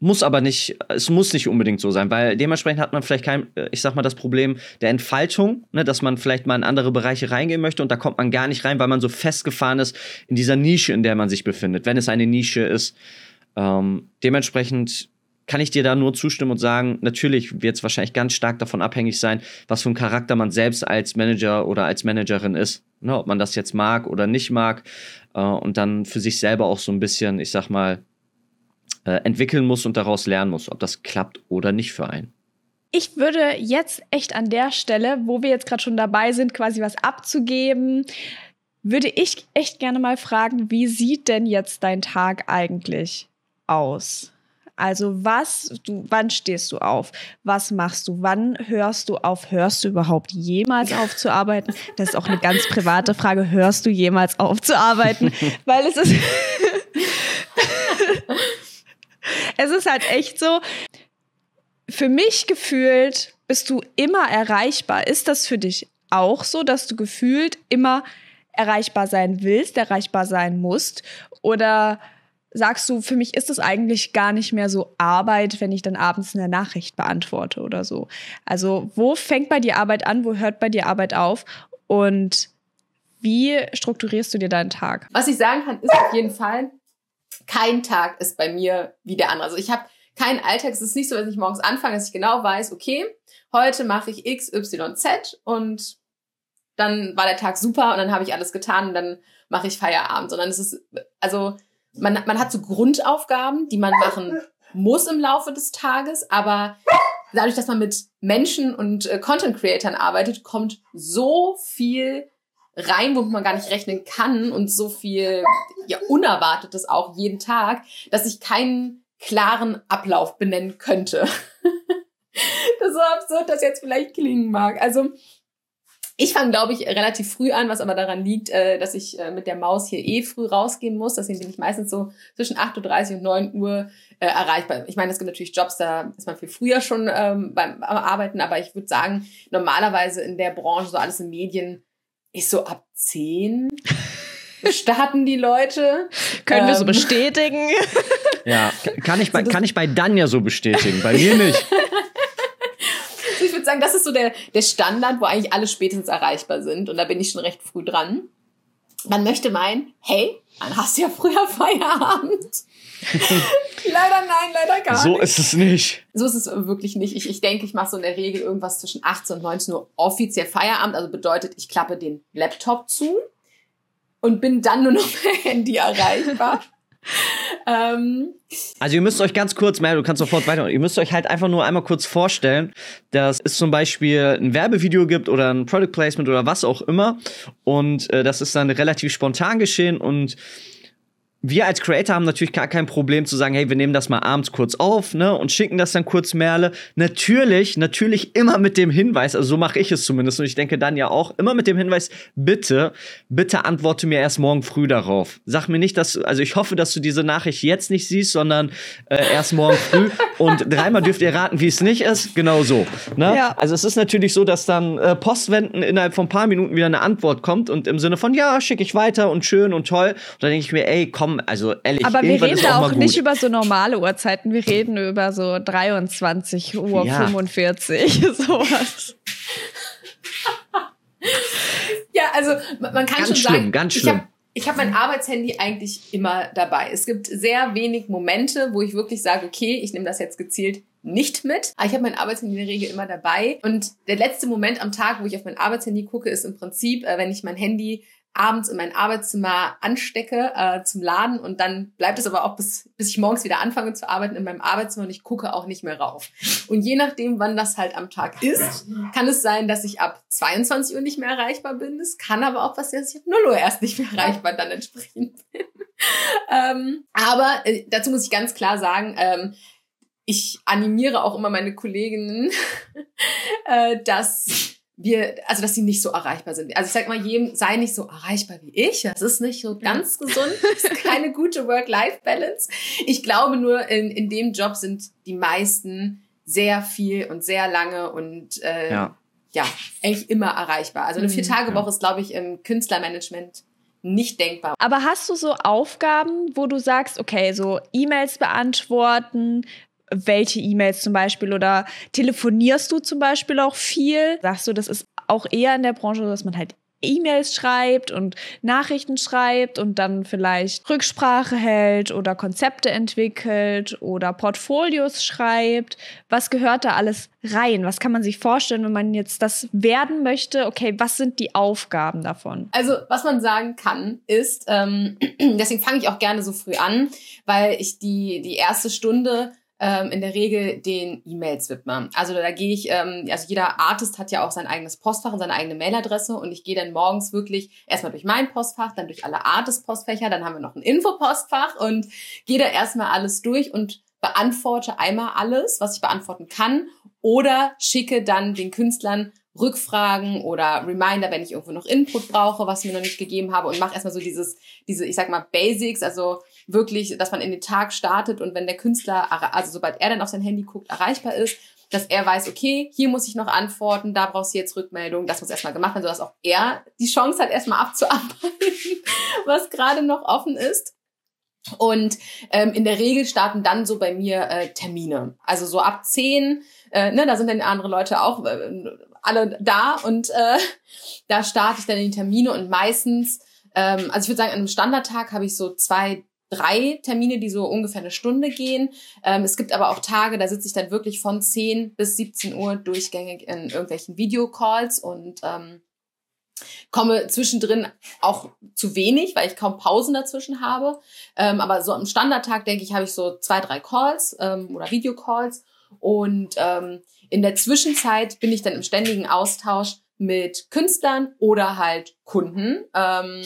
muss aber nicht, es muss nicht unbedingt so sein, weil dementsprechend hat man vielleicht kein, äh, ich sag mal, das Problem der Entfaltung, ne, dass man vielleicht mal in andere Bereiche reingehen möchte und da kommt man gar nicht rein, weil man so festgefahren ist in dieser Nische, in der man sich befindet, wenn es eine Nische ist. Ähm, dementsprechend kann ich dir da nur zustimmen und sagen, natürlich wird es wahrscheinlich ganz stark davon abhängig sein, was für ein Charakter man selbst als Manager oder als Managerin ist. Ne, ob man das jetzt mag oder nicht mag äh, und dann für sich selber auch so ein bisschen, ich sag mal, äh, entwickeln muss und daraus lernen muss, ob das klappt oder nicht für einen. Ich würde jetzt echt an der Stelle, wo wir jetzt gerade schon dabei sind, quasi was abzugeben, würde ich echt gerne mal fragen, wie sieht denn jetzt dein Tag eigentlich aus? Also was, du, wann stehst du auf? Was machst du? Wann hörst du auf? Hörst du überhaupt jemals auf zu arbeiten? Das ist auch eine ganz private Frage. Hörst du jemals auf zu arbeiten? Weil es ist, es ist halt echt so, für mich gefühlt bist du immer erreichbar. Ist das für dich auch so, dass du gefühlt immer erreichbar sein willst, erreichbar sein musst? Oder sagst du, für mich ist es eigentlich gar nicht mehr so Arbeit, wenn ich dann abends eine Nachricht beantworte oder so? Also, wo fängt bei dir Arbeit an, wo hört bei dir Arbeit auf? Und wie strukturierst du dir deinen Tag? Was ich sagen kann, ist auf jeden Fall, kein Tag ist bei mir wie der andere. Also ich habe keinen Alltag. Es ist nicht so, dass ich morgens anfange, dass ich genau weiß, okay, heute mache ich X, Y, Z und dann war der Tag super und dann habe ich alles getan und dann mache ich Feierabend. Sondern es ist, also man, man hat so Grundaufgaben, die man machen muss im Laufe des Tages, aber dadurch, dass man mit Menschen und äh, Content-Creatern arbeitet, kommt so viel rein, womit man gar nicht rechnen kann und so viel ja, Unerwartetes auch jeden Tag, dass ich keinen klaren Ablauf benennen könnte. das ist so absurd, das jetzt vielleicht klingen mag. Also ich fange, glaube ich, relativ früh an, was aber daran liegt, äh, dass ich äh, mit der Maus hier eh früh rausgehen muss. Deswegen bin ich meistens so zwischen 8.30 Uhr und 9 Uhr äh, erreichbar. Ich meine, es gibt natürlich Jobs, da ist man viel früher schon ähm, beim Arbeiten, aber ich würde sagen, normalerweise in der Branche, so alles in Medien, ist so ab 10 starten die Leute. Können ähm, wir so ähm, bestätigen? Ja, kann ich, bei, kann ich bei Danja so bestätigen, bei mir nicht. Sagen, das ist so der, der Standard, wo eigentlich alle spätestens erreichbar sind. Und da bin ich schon recht früh dran. Man möchte meinen, hey, dann hast du ja früher Feierabend. leider nein, leider gar so nicht. So ist es nicht. So ist es wirklich nicht. Ich, ich denke, ich mache so in der Regel irgendwas zwischen 18 und 19 Uhr offiziell Feierabend. Also bedeutet, ich klappe den Laptop zu und bin dann nur noch per Handy erreichbar. ähm, also ihr müsst euch ganz kurz, Mel, du kannst sofort weiter, ihr müsst euch halt einfach nur einmal kurz vorstellen, dass es zum Beispiel ein Werbevideo gibt oder ein Product Placement oder was auch immer. Und äh, das ist dann relativ spontan geschehen und wir als Creator haben natürlich gar kein Problem zu sagen, hey, wir nehmen das mal abends kurz auf, ne, und schicken das dann kurz Merle. Natürlich, natürlich immer mit dem Hinweis, also so mache ich es zumindest und ich denke dann ja auch, immer mit dem Hinweis, bitte, bitte antworte mir erst morgen früh darauf. Sag mir nicht, dass, also ich hoffe, dass du diese Nachricht jetzt nicht siehst, sondern äh, erst morgen früh und dreimal dürft ihr raten, wie es nicht ist, genau so. Ne? Ja. Also es ist natürlich so, dass dann äh, Postwenden innerhalb von ein paar Minuten wieder eine Antwort kommt und im Sinne von, ja, schicke ich weiter und schön und toll. Und dann denke ich mir, ey, komm, komm, also ehrlich, Aber wir reden da auch, auch nicht über so normale Uhrzeiten, wir reden über so 23 Uhr ja. 45, sowas. ja, also man kann ganz schon schlimm, sagen, ganz schlimm. Ich habe mein Arbeitshandy eigentlich immer dabei. Es gibt sehr wenig Momente, wo ich wirklich sage, okay, ich nehme das jetzt gezielt nicht mit. Aber ich habe mein Arbeitshandy in der Regel immer dabei. Und der letzte Moment am Tag, wo ich auf mein Arbeitshandy gucke, ist im Prinzip, äh, wenn ich mein Handy abends in mein Arbeitszimmer anstecke äh, zum Laden und dann bleibt es aber auch bis, bis ich morgens wieder anfange zu arbeiten in meinem Arbeitszimmer und ich gucke auch nicht mehr rauf. Und je nachdem, wann das halt am Tag ist, kann es sein, dass ich ab 22 Uhr nicht mehr erreichbar bin. Es kann aber auch passieren, dass ich ab 0 Uhr erst nicht mehr erreichbar dann entsprechend bin. ähm, aber äh, dazu muss ich ganz klar sagen, ähm, ich animiere auch immer meine Kolleginnen, äh, dass wir, also dass sie nicht so erreichbar sind. Also ich sag mal, jedem sei nicht so erreichbar wie ich. Das ist nicht so ganz gesund. Das ist keine gute Work-Life-Balance. Ich glaube nur, in, in dem Job sind die meisten sehr viel und sehr lange und äh, ja. ja, eigentlich immer erreichbar. Also eine mhm. Vier-Tage-Woche ja. ist, glaube ich, im Künstlermanagement nicht denkbar. Aber hast du so Aufgaben, wo du sagst, okay, so E-Mails beantworten, welche E-Mails zum Beispiel oder telefonierst du zum Beispiel auch viel? Sagst du, das ist auch eher in der Branche, dass man halt E-Mails schreibt und Nachrichten schreibt und dann vielleicht Rücksprache hält oder Konzepte entwickelt oder Portfolios schreibt. Was gehört da alles rein? Was kann man sich vorstellen, wenn man jetzt das werden möchte? Okay, was sind die Aufgaben davon? Also, was man sagen kann, ist, ähm, deswegen fange ich auch gerne so früh an, weil ich die, die erste Stunde ähm, in der Regel den E-Mails widme. Also da gehe ich, ähm, also jeder Artist hat ja auch sein eigenes Postfach und seine eigene Mailadresse und ich gehe dann morgens wirklich erstmal durch mein Postfach, dann durch alle Artist-Postfächer, dann haben wir noch ein Infopostfach und gehe da erstmal alles durch und beantworte einmal alles, was ich beantworten kann oder schicke dann den Künstlern Rückfragen oder Reminder, wenn ich irgendwo noch Input brauche, was mir noch nicht gegeben habe und mache erstmal so dieses, diese, ich sag mal, Basics, also wirklich, dass man in den Tag startet und wenn der Künstler, also sobald er dann auf sein Handy guckt, erreichbar ist, dass er weiß, okay, hier muss ich noch antworten, da brauchst du jetzt Rückmeldung, das muss erstmal gemacht werden, sodass auch er die Chance hat, erstmal abzuarbeiten, was gerade noch offen ist. Und ähm, in der Regel starten dann so bei mir äh, Termine. Also so ab zehn, äh, ne, da sind dann andere Leute auch äh, alle da und äh, da starte ich dann in die Termine und meistens, ähm, also ich würde sagen, an einem Standardtag habe ich so zwei, drei Termine, die so ungefähr eine Stunde gehen. Ähm, es gibt aber auch Tage, da sitze ich dann wirklich von 10 bis 17 Uhr durchgängig in irgendwelchen Videocalls und ähm, komme zwischendrin auch zu wenig, weil ich kaum Pausen dazwischen habe. Ähm, aber so am Standardtag, denke ich, habe ich so zwei, drei Calls ähm, oder Videocalls. Und ähm, in der Zwischenzeit bin ich dann im ständigen Austausch mit Künstlern oder halt Kunden. Ähm,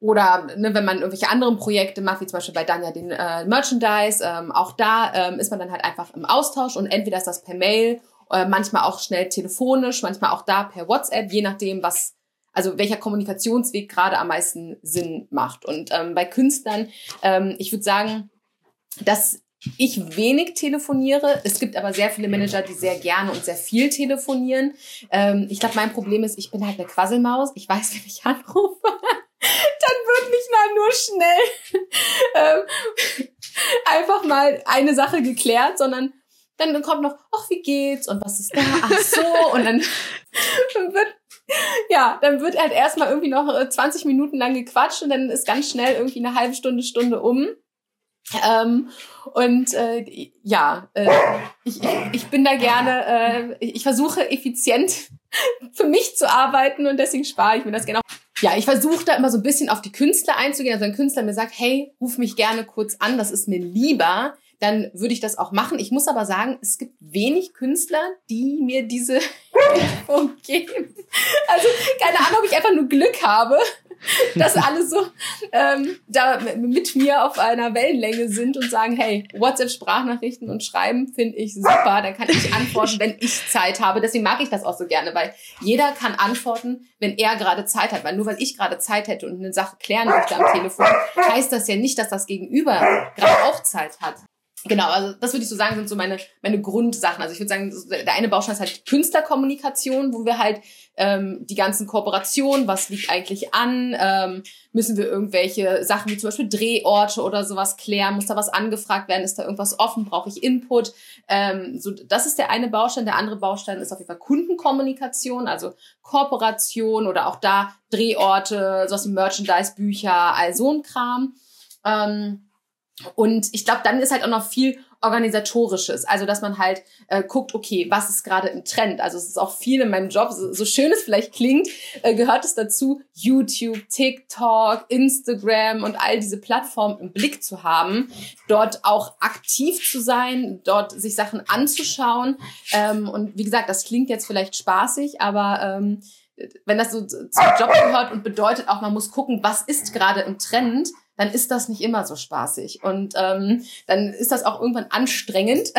oder ne, wenn man irgendwelche anderen Projekte macht, wie zum Beispiel bei Danja den äh, Merchandise, ähm, auch da ähm, ist man dann halt einfach im Austausch und entweder ist das per Mail, äh, manchmal auch schnell telefonisch, manchmal auch da per WhatsApp, je nachdem, was, also welcher Kommunikationsweg gerade am meisten Sinn macht. Und ähm, bei Künstlern, ähm, ich würde sagen, dass ich wenig telefoniere. Es gibt aber sehr viele Manager, die sehr gerne und sehr viel telefonieren. Ähm, ich glaube, mein Problem ist, ich bin halt eine Quasselmaus. Ich weiß, wenn ich anrufe, dann wird nicht mal nur schnell ähm, einfach mal eine Sache geklärt, sondern dann kommt noch, ach, wie geht's und was ist da? Ach so, und dann, dann wird, ja, dann wird halt erstmal irgendwie noch 20 äh, Minuten lang gequatscht und dann ist ganz schnell irgendwie eine halbe Stunde, Stunde um. Ähm, und äh, ja, äh, ich, ich bin da gerne, äh, ich versuche effizient für mich zu arbeiten und deswegen spare ich mir das gerne auch. Ja, ich versuche da immer so ein bisschen auf die Künstler einzugehen. Also ein Künstler mir sagt, hey, ruf mich gerne kurz an, das ist mir lieber, dann würde ich das auch machen. Ich muss aber sagen, es gibt wenig Künstler, die mir diese Info geben. Also keine Ahnung, ob ich einfach nur Glück habe, dass alle so ähm, da mit mir auf einer Wellenlänge sind und sagen, hey, WhatsApp-Sprachnachrichten und Schreiben finde ich super, dann kann ich antworten, wenn ich Zeit habe. Deswegen mag ich das auch so gerne, weil jeder kann antworten, wenn er gerade Zeit hat. Weil nur weil ich gerade Zeit hätte und eine Sache klären möchte am Telefon, heißt das ja nicht, dass das Gegenüber gerade auch Zeit hat. Genau, also das würde ich so sagen, sind so meine, meine Grundsachen. Also ich würde sagen, der eine Baustein ist halt Künstlerkommunikation, wo wir halt ähm, die ganzen Kooperationen, was liegt eigentlich an, ähm, müssen wir irgendwelche Sachen wie zum Beispiel Drehorte oder sowas klären, muss da was angefragt werden, ist da irgendwas offen, brauche ich Input. Ähm, so, das ist der eine Baustein. Der andere Baustein ist auf jeden Fall Kundenkommunikation, also Kooperation oder auch da Drehorte, sowas wie Merchandise, Bücher, all so ein Kram. Ähm, und ich glaube, dann ist halt auch noch viel organisatorisches, also dass man halt äh, guckt, okay, was ist gerade im Trend? Also es ist auch viel in meinem Job, so, so schön es vielleicht klingt, äh, gehört es dazu, YouTube, TikTok, Instagram und all diese Plattformen im Blick zu haben, dort auch aktiv zu sein, dort sich Sachen anzuschauen. Ähm, und wie gesagt, das klingt jetzt vielleicht spaßig, aber ähm, wenn das so zum Job gehört und bedeutet auch, man muss gucken, was ist gerade im Trend, dann ist das nicht immer so spaßig. Und ähm, dann ist das auch irgendwann anstrengend.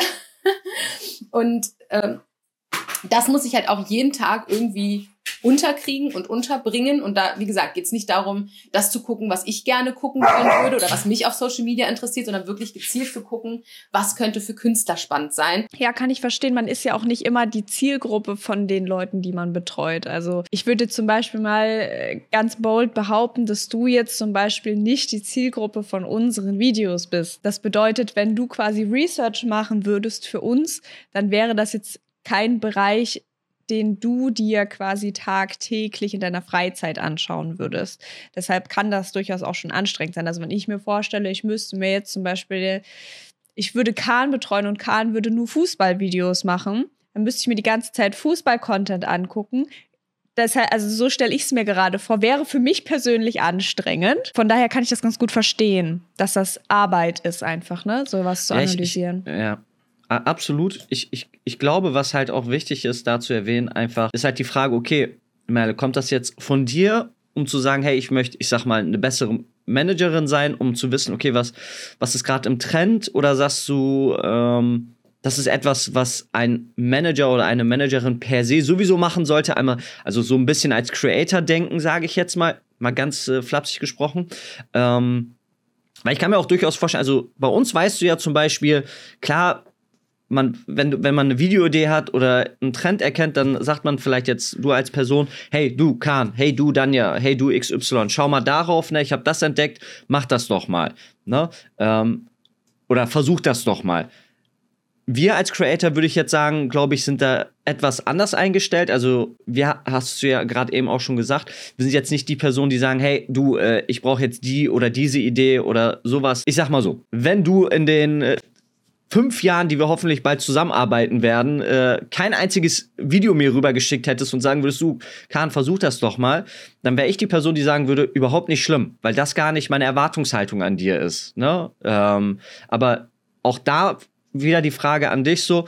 und ähm, das muss ich halt auch jeden Tag irgendwie unterkriegen und unterbringen. Und da, wie gesagt, geht es nicht darum, das zu gucken, was ich gerne gucken wollen würde oder was mich auf Social Media interessiert, sondern wirklich gezielt zu gucken, was könnte für Künstler spannend sein. Ja, kann ich verstehen. Man ist ja auch nicht immer die Zielgruppe von den Leuten, die man betreut. Also ich würde zum Beispiel mal äh, ganz bold behaupten, dass du jetzt zum Beispiel nicht die Zielgruppe von unseren Videos bist. Das bedeutet, wenn du quasi Research machen würdest für uns, dann wäre das jetzt kein Bereich, den du dir quasi tagtäglich in deiner Freizeit anschauen würdest. Deshalb kann das durchaus auch schon anstrengend sein. Also wenn ich mir vorstelle, ich müsste mir jetzt zum Beispiel, ich würde Kahn betreuen und Kahn würde nur Fußballvideos machen, dann müsste ich mir die ganze Zeit Fußball-Content angucken. Deshalb, also so stelle ich es mir gerade vor, wäre für mich persönlich anstrengend. Von daher kann ich das ganz gut verstehen, dass das Arbeit ist, einfach, ne, sowas zu ja, analysieren. Ich, ich, ja, Absolut. Ich, ich, ich glaube, was halt auch wichtig ist, da zu erwähnen, einfach, ist halt die Frage, okay, Merle, kommt das jetzt von dir, um zu sagen, hey, ich möchte, ich sag mal, eine bessere Managerin sein, um zu wissen, okay, was, was ist gerade im Trend? Oder sagst du, ähm, das ist etwas, was ein Manager oder eine Managerin per se sowieso machen sollte? Einmal, also so ein bisschen als Creator denken, sage ich jetzt mal, mal ganz äh, flapsig gesprochen. Ähm, weil ich kann mir auch durchaus vorstellen, also bei uns weißt du ja zum Beispiel, klar, man, wenn, wenn man eine Videoidee hat oder einen Trend erkennt, dann sagt man vielleicht jetzt du als Person, hey du Kahn, hey du Danja, hey du XY, schau mal darauf, ne, ich habe das entdeckt, mach das doch mal, ne? Ähm, oder versuch das doch mal. Wir als Creator würde ich jetzt sagen, glaube ich, sind da etwas anders eingestellt. Also, wir hast du ja gerade eben auch schon gesagt, wir sind jetzt nicht die Person, die sagen, hey, du, äh, ich brauche jetzt die oder diese Idee oder sowas. Ich sag mal so, wenn du in den äh, fünf Jahren, die wir hoffentlich bald zusammenarbeiten werden, äh, kein einziges Video mir rübergeschickt hättest und sagen würdest, du, Kahn, versuch das doch mal, dann wäre ich die Person, die sagen würde, überhaupt nicht schlimm, weil das gar nicht meine Erwartungshaltung an dir ist. Ne? Ähm, aber auch da wieder die Frage an dich so,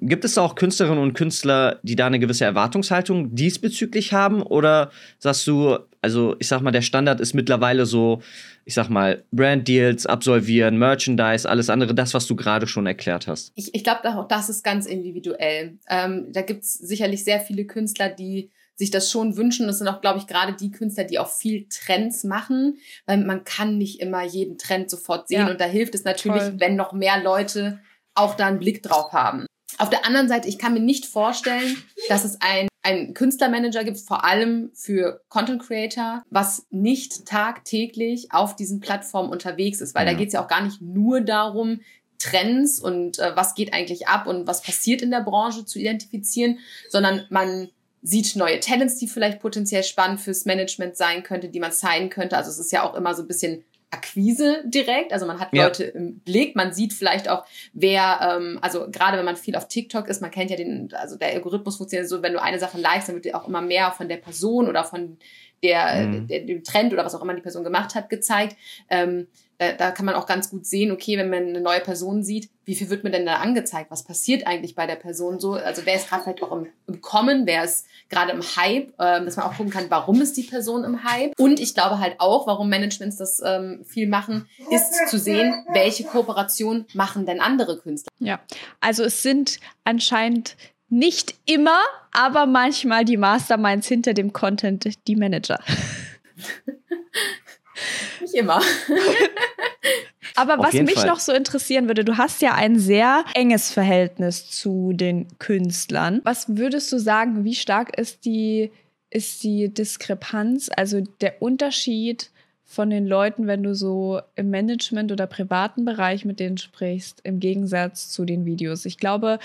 Gibt es auch Künstlerinnen und Künstler, die da eine gewisse Erwartungshaltung diesbezüglich haben? Oder sagst du, also ich sag mal, der Standard ist mittlerweile so, ich sag mal, Brand-Deals absolvieren, Merchandise, alles andere, das, was du gerade schon erklärt hast? Ich, ich glaube, auch das ist ganz individuell. Ähm, da gibt es sicherlich sehr viele Künstler, die sich das schon wünschen. Das sind auch, glaube ich, gerade die Künstler, die auch viel Trends machen, weil man kann nicht immer jeden Trend sofort sehen. Ja, und da hilft es natürlich, voll. wenn noch mehr Leute auch da einen Blick drauf haben. Auf der anderen Seite, ich kann mir nicht vorstellen, dass es ein, ein Künstlermanager gibt, vor allem für Content Creator, was nicht tagtäglich auf diesen Plattformen unterwegs ist, weil ja. da geht es ja auch gar nicht nur darum, Trends und äh, was geht eigentlich ab und was passiert in der Branche zu identifizieren, sondern man sieht neue Talents, die vielleicht potenziell spannend fürs Management sein könnte, die man zeigen könnte. Also es ist ja auch immer so ein bisschen Akquise direkt. Also man hat ja. Leute im Blick, man sieht vielleicht auch, wer, ähm, also gerade wenn man viel auf TikTok ist, man kennt ja den, also der Algorithmus funktioniert so, wenn du eine Sache likest, dann wird dir auch immer mehr von der Person oder von der, mhm. der, dem Trend oder was auch immer die Person gemacht hat, gezeigt. Ähm, da, da kann man auch ganz gut sehen, okay, wenn man eine neue Person sieht, wie viel wird mir denn da angezeigt? Was passiert eigentlich bei der Person so? Also wer ist gerade vielleicht auch im, im Kommen, wer ist gerade im Hype, ähm, dass man auch gucken kann, warum ist die Person im Hype? Und ich glaube halt auch, warum Managements das ähm, viel machen, ist zu sehen, welche Kooperation machen denn andere Künstler. Ja, also es sind anscheinend nicht immer, aber manchmal die Masterminds hinter dem Content die Manager. Nicht immer. Aber Auf was mich Fall. noch so interessieren würde, du hast ja ein sehr enges Verhältnis zu den Künstlern. Was würdest du sagen, wie stark ist die, ist die Diskrepanz, also der Unterschied von den Leuten, wenn du so im Management oder privaten Bereich mit denen sprichst, im Gegensatz zu den Videos? Ich glaube,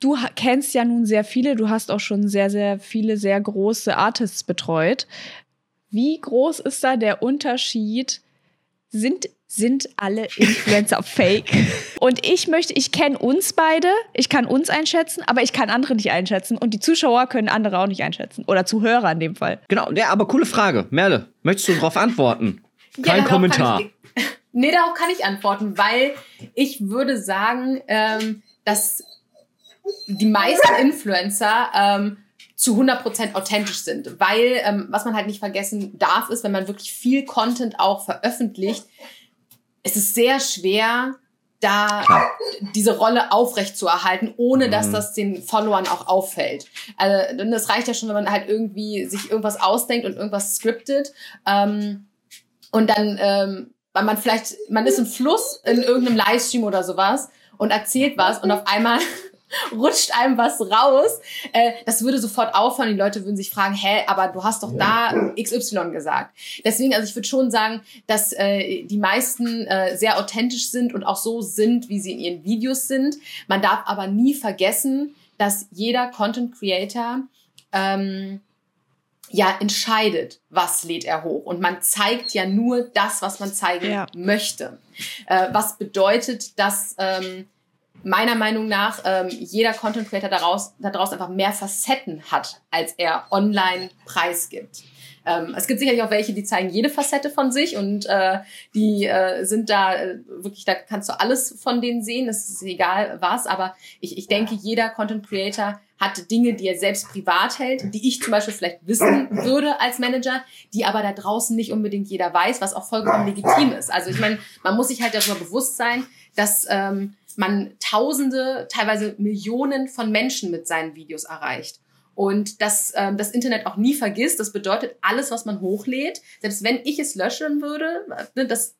du kennst ja nun sehr viele, du hast auch schon sehr, sehr viele sehr große Artists betreut. Wie groß ist da der Unterschied? Sind, sind alle Influencer fake? Und ich möchte, ich kenne uns beide, ich kann uns einschätzen, aber ich kann andere nicht einschätzen. Und die Zuschauer können andere auch nicht einschätzen. Oder Zuhörer in dem Fall. Genau, ja, aber coole Frage. Merle, möchtest du darauf antworten? Kein ja, Kommentar. Ich, nee, darauf kann ich antworten, weil ich würde sagen, ähm, dass die meisten Influencer ähm, zu 100% authentisch sind. Weil, ähm, was man halt nicht vergessen darf, ist, wenn man wirklich viel Content auch veröffentlicht, es ist sehr schwer, da diese Rolle aufrecht zu erhalten, ohne mhm. dass das den Followern auch auffällt. Also, das reicht ja schon, wenn man halt irgendwie sich irgendwas ausdenkt und irgendwas scriptet. Ähm, und dann, ähm, weil man vielleicht, man ist im Fluss in irgendeinem Livestream oder sowas und erzählt was und auf einmal rutscht einem was raus. Äh, das würde sofort auffallen. Die Leute würden sich fragen, hä, aber du hast doch da XY gesagt. Deswegen, also ich würde schon sagen, dass äh, die meisten äh, sehr authentisch sind und auch so sind, wie sie in ihren Videos sind. Man darf aber nie vergessen, dass jeder Content Creator ähm, ja entscheidet, was lädt er hoch. Und man zeigt ja nur das, was man zeigen ja. möchte. Äh, was bedeutet, dass ähm, meiner Meinung nach ähm, jeder Content Creator daraus, daraus einfach mehr Facetten hat, als er online preisgibt. Ähm, es gibt sicherlich auch welche, die zeigen jede Facette von sich und äh, die äh, sind da äh, wirklich, da kannst du alles von denen sehen, es ist egal was, aber ich, ich denke, jeder Content Creator hat Dinge, die er selbst privat hält, die ich zum Beispiel vielleicht wissen würde als Manager, die aber da draußen nicht unbedingt jeder weiß, was auch vollkommen legitim ist. Also ich meine, man muss sich halt darüber bewusst sein, dass ähm, man Tausende, teilweise Millionen von Menschen mit seinen Videos erreicht. Und dass ähm, das Internet auch nie vergisst, das bedeutet alles, was man hochlädt, selbst wenn ich es löschen würde, ne, das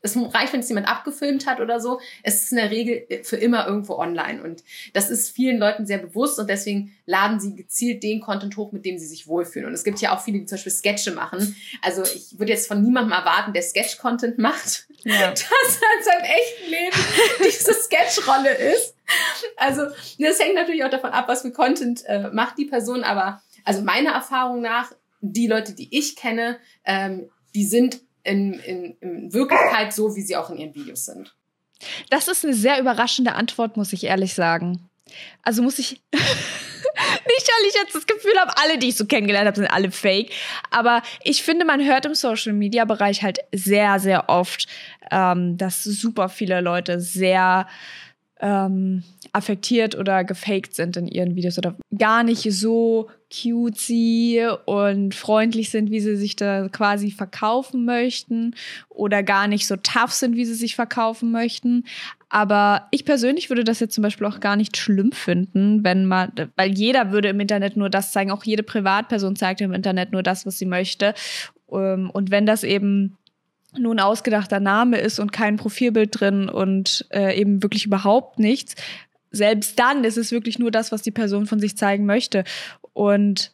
es reicht, wenn es jemand abgefilmt hat oder so. Es ist in der Regel für immer irgendwo online. Und das ist vielen Leuten sehr bewusst und deswegen laden sie gezielt den Content hoch, mit dem sie sich wohlfühlen. Und es gibt ja auch viele, die zum Beispiel Sketche machen. Also ich würde jetzt von niemandem erwarten, der Sketch-Content macht, ja. dass er in seinem echten Leben diese Sketch-Rolle ist. Also das hängt natürlich auch davon ab, was für Content äh, macht die Person. Aber also meiner Erfahrung nach, die Leute, die ich kenne, ähm, die sind in, in, in Wirklichkeit so, wie sie auch in ihren Videos sind. Das ist eine sehr überraschende Antwort, muss ich ehrlich sagen. Also muss ich. nicht, weil ich jetzt das Gefühl habe, alle, die ich so kennengelernt habe, sind alle fake. Aber ich finde, man hört im Social Media Bereich halt sehr, sehr oft, ähm, dass super viele Leute sehr ähm, affektiert oder gefaked sind in ihren Videos oder gar nicht so cutesy und freundlich sind, wie sie sich da quasi verkaufen möchten oder gar nicht so tough sind, wie sie sich verkaufen möchten. Aber ich persönlich würde das jetzt zum Beispiel auch gar nicht schlimm finden, wenn man, weil jeder würde im Internet nur das zeigen, auch jede Privatperson zeigt im Internet nur das, was sie möchte. Ähm, und wenn das eben nur ein ausgedachter Name ist und kein Profilbild drin und äh, eben wirklich überhaupt nichts, selbst dann ist es wirklich nur das, was die Person von sich zeigen möchte. Und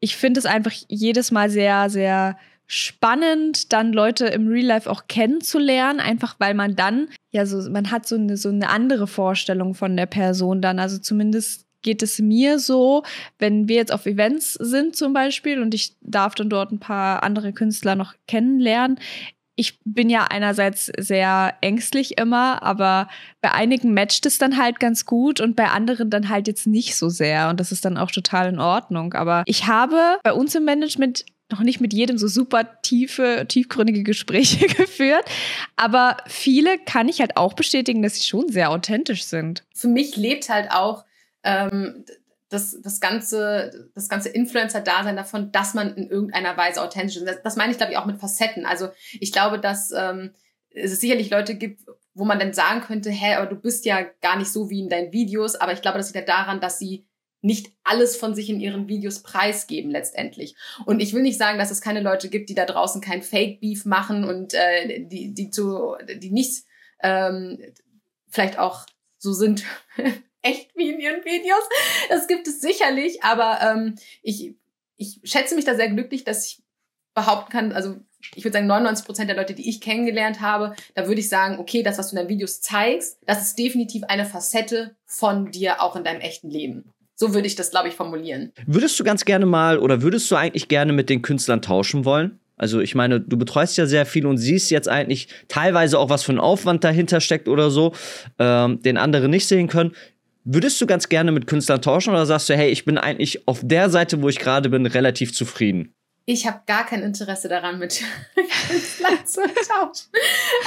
ich finde es einfach jedes Mal sehr, sehr spannend, dann Leute im Real Life auch kennenzulernen, einfach weil man dann, ja, so, man hat so eine, so eine andere Vorstellung von der Person dann. Also zumindest geht es mir so, wenn wir jetzt auf Events sind zum Beispiel und ich darf dann dort ein paar andere Künstler noch kennenlernen. Ich bin ja einerseits sehr ängstlich immer, aber bei einigen matcht es dann halt ganz gut und bei anderen dann halt jetzt nicht so sehr. Und das ist dann auch total in Ordnung. Aber ich habe bei uns im Management noch nicht mit jedem so super tiefe, tiefgründige Gespräche geführt. Aber viele kann ich halt auch bestätigen, dass sie schon sehr authentisch sind. Für mich lebt halt auch ähm, das, das ganze, das ganze Influencer-Dasein davon, dass man in irgendeiner Weise authentisch ist. Das, das meine ich, glaube ich, auch mit Facetten. Also ich glaube, dass ähm, es sicherlich Leute gibt, wo man dann sagen könnte, hä, aber du bist ja gar nicht so wie in deinen Videos. Aber ich glaube, das liegt ja daran, dass sie nicht alles von sich in ihren Videos preisgeben letztendlich. Und ich will nicht sagen, dass es keine Leute gibt, die da draußen kein Fake Beef machen und äh, die die zu die nicht ähm, vielleicht auch so sind echt wie in ihren Videos. Das gibt es sicherlich, aber ähm, ich, ich schätze mich da sehr glücklich, dass ich behaupten kann, also ich würde sagen 99 Prozent der Leute, die ich kennengelernt habe, da würde ich sagen, okay, das, was du in deinen Videos zeigst, das ist definitiv eine Facette von dir auch in deinem echten Leben. So würde ich das, glaube ich, formulieren. Würdest du ganz gerne mal oder würdest du eigentlich gerne mit den Künstlern tauschen wollen? Also ich meine, du betreust ja sehr viel und siehst jetzt eigentlich teilweise auch, was für ein Aufwand dahinter steckt oder so, ähm, den andere nicht sehen können. Würdest du ganz gerne mit Künstlern tauschen oder sagst du, hey, ich bin eigentlich auf der Seite, wo ich gerade bin, relativ zufrieden? Ich habe gar kein Interesse daran, mit Künstlern zu tauschen.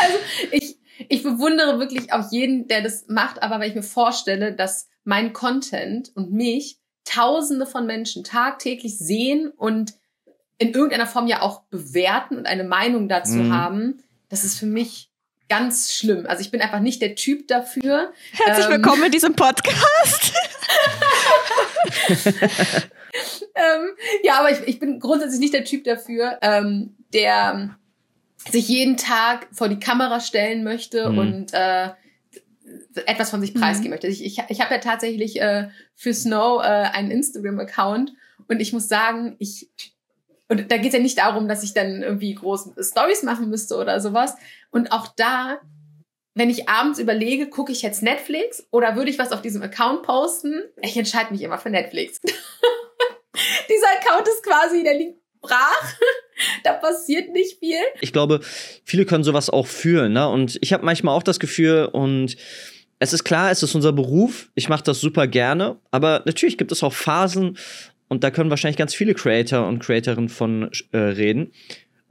Also ich, ich bewundere wirklich auch jeden, der das macht, aber wenn ich mir vorstelle, dass mein Content und mich Tausende von Menschen tagtäglich sehen und in irgendeiner Form ja auch bewerten und eine Meinung dazu mhm. haben, das ist für mich ganz schlimm. Also ich bin einfach nicht der Typ dafür. Herzlich ähm, willkommen in diesem Podcast. ähm, ja, aber ich, ich bin grundsätzlich nicht der Typ dafür, ähm, der sich jeden Tag vor die Kamera stellen möchte mhm. und äh, etwas von sich preisgeben mhm. möchte. Ich, ich, ich habe ja tatsächlich äh, für Snow äh, einen Instagram-Account und ich muss sagen, ich und da geht es ja nicht darum, dass ich dann irgendwie große Stories machen müsste oder sowas. Und auch da, wenn ich abends überlege, gucke ich jetzt Netflix oder würde ich was auf diesem Account posten? Ich entscheide mich immer für Netflix. Dieser Account ist quasi, der liegt brach. da passiert nicht viel. Ich glaube, viele können sowas auch fühlen. Ne? Und ich habe manchmal auch das Gefühl und es ist klar, es ist unser Beruf. Ich mache das super gerne. Aber natürlich gibt es auch Phasen, und da können wahrscheinlich ganz viele Creator und Creatorinnen von äh, reden,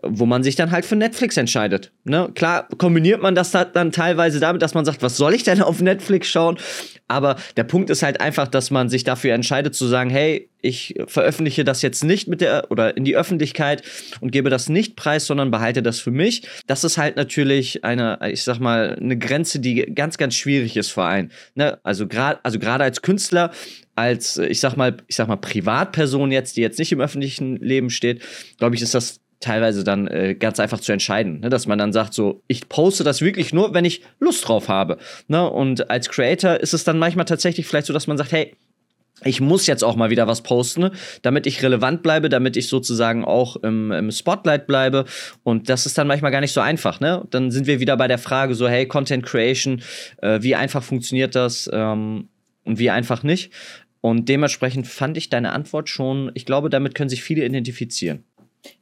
wo man sich dann halt für Netflix entscheidet. Ne? Klar kombiniert man das dann teilweise damit, dass man sagt, was soll ich denn auf Netflix schauen? Aber der Punkt ist halt einfach, dass man sich dafür entscheidet zu sagen, hey, ich veröffentliche das jetzt nicht mit der oder in die Öffentlichkeit und gebe das nicht preis, sondern behalte das für mich. Das ist halt natürlich eine, ich sag mal, eine Grenze, die ganz, ganz schwierig ist für einen. Ne? Also gerade, also gerade als Künstler als, ich sag mal, ich sag mal, Privatperson jetzt, die jetzt nicht im öffentlichen Leben steht, glaube ich, ist das teilweise dann äh, ganz einfach zu entscheiden, ne? dass man dann sagt so, ich poste das wirklich nur, wenn ich Lust drauf habe. Ne? Und als Creator ist es dann manchmal tatsächlich vielleicht so, dass man sagt, hey, ich muss jetzt auch mal wieder was posten, damit ich relevant bleibe, damit ich sozusagen auch im, im, Spotlight bleibe. Und das ist dann manchmal gar nicht so einfach. Ne? Dann sind wir wieder bei der Frage so, hey, Content Creation, äh, wie einfach funktioniert das ähm, und wie einfach nicht? Und dementsprechend fand ich deine Antwort schon, ich glaube, damit können sich viele identifizieren.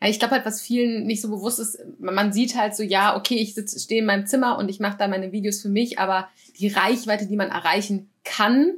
Ja, ich glaube halt, was vielen nicht so bewusst ist, man sieht halt so, ja, okay, ich stehe in meinem Zimmer und ich mache da meine Videos für mich, aber die Reichweite, die man erreichen kann,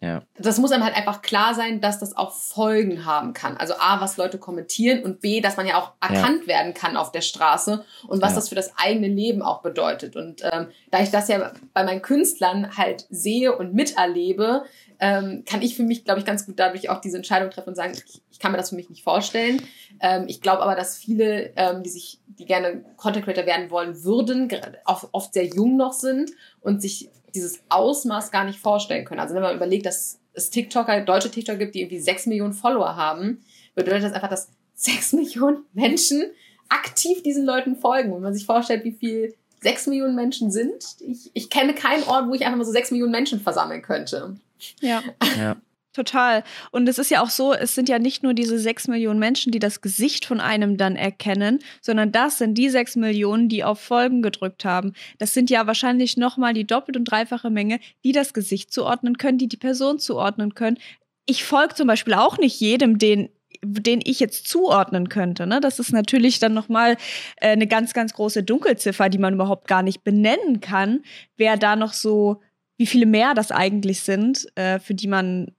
ja. das muss einem halt einfach klar sein, dass das auch Folgen haben kann. Also A, was Leute kommentieren und B, dass man ja auch erkannt ja. werden kann auf der Straße und was ja. das für das eigene Leben auch bedeutet. Und ähm, da ich das ja bei meinen Künstlern halt sehe und miterlebe, ähm, kann ich für mich, glaube ich, ganz gut dadurch auch diese Entscheidung treffen und sagen, ich, ich kann mir das für mich nicht vorstellen. Ähm, ich glaube aber, dass viele, ähm, die sich, die gerne Content Creator werden wollen würden, oft sehr jung noch sind und sich dieses Ausmaß gar nicht vorstellen können. Also wenn man überlegt, dass es TikToker, deutsche TikToker gibt, die irgendwie sechs Millionen Follower haben, bedeutet das einfach, dass sechs Millionen Menschen aktiv diesen Leuten folgen. Wenn man sich vorstellt, wie viel sechs Millionen Menschen sind. Ich, ich kenne keinen Ort, wo ich einfach mal so sechs Millionen Menschen versammeln könnte. Ja. ja. Total. Und es ist ja auch so, es sind ja nicht nur diese sechs Millionen Menschen, die das Gesicht von einem dann erkennen, sondern das sind die sechs Millionen, die auf Folgen gedrückt haben. Das sind ja wahrscheinlich nochmal die doppelt und dreifache Menge, die das Gesicht zuordnen können, die die Person zuordnen können. Ich folge zum Beispiel auch nicht jedem, den den ich jetzt zuordnen könnte. Ne? Das ist natürlich dann nochmal äh, eine ganz, ganz große Dunkelziffer, die man überhaupt gar nicht benennen kann, wer da noch so wie viele mehr das eigentlich sind, äh, für die man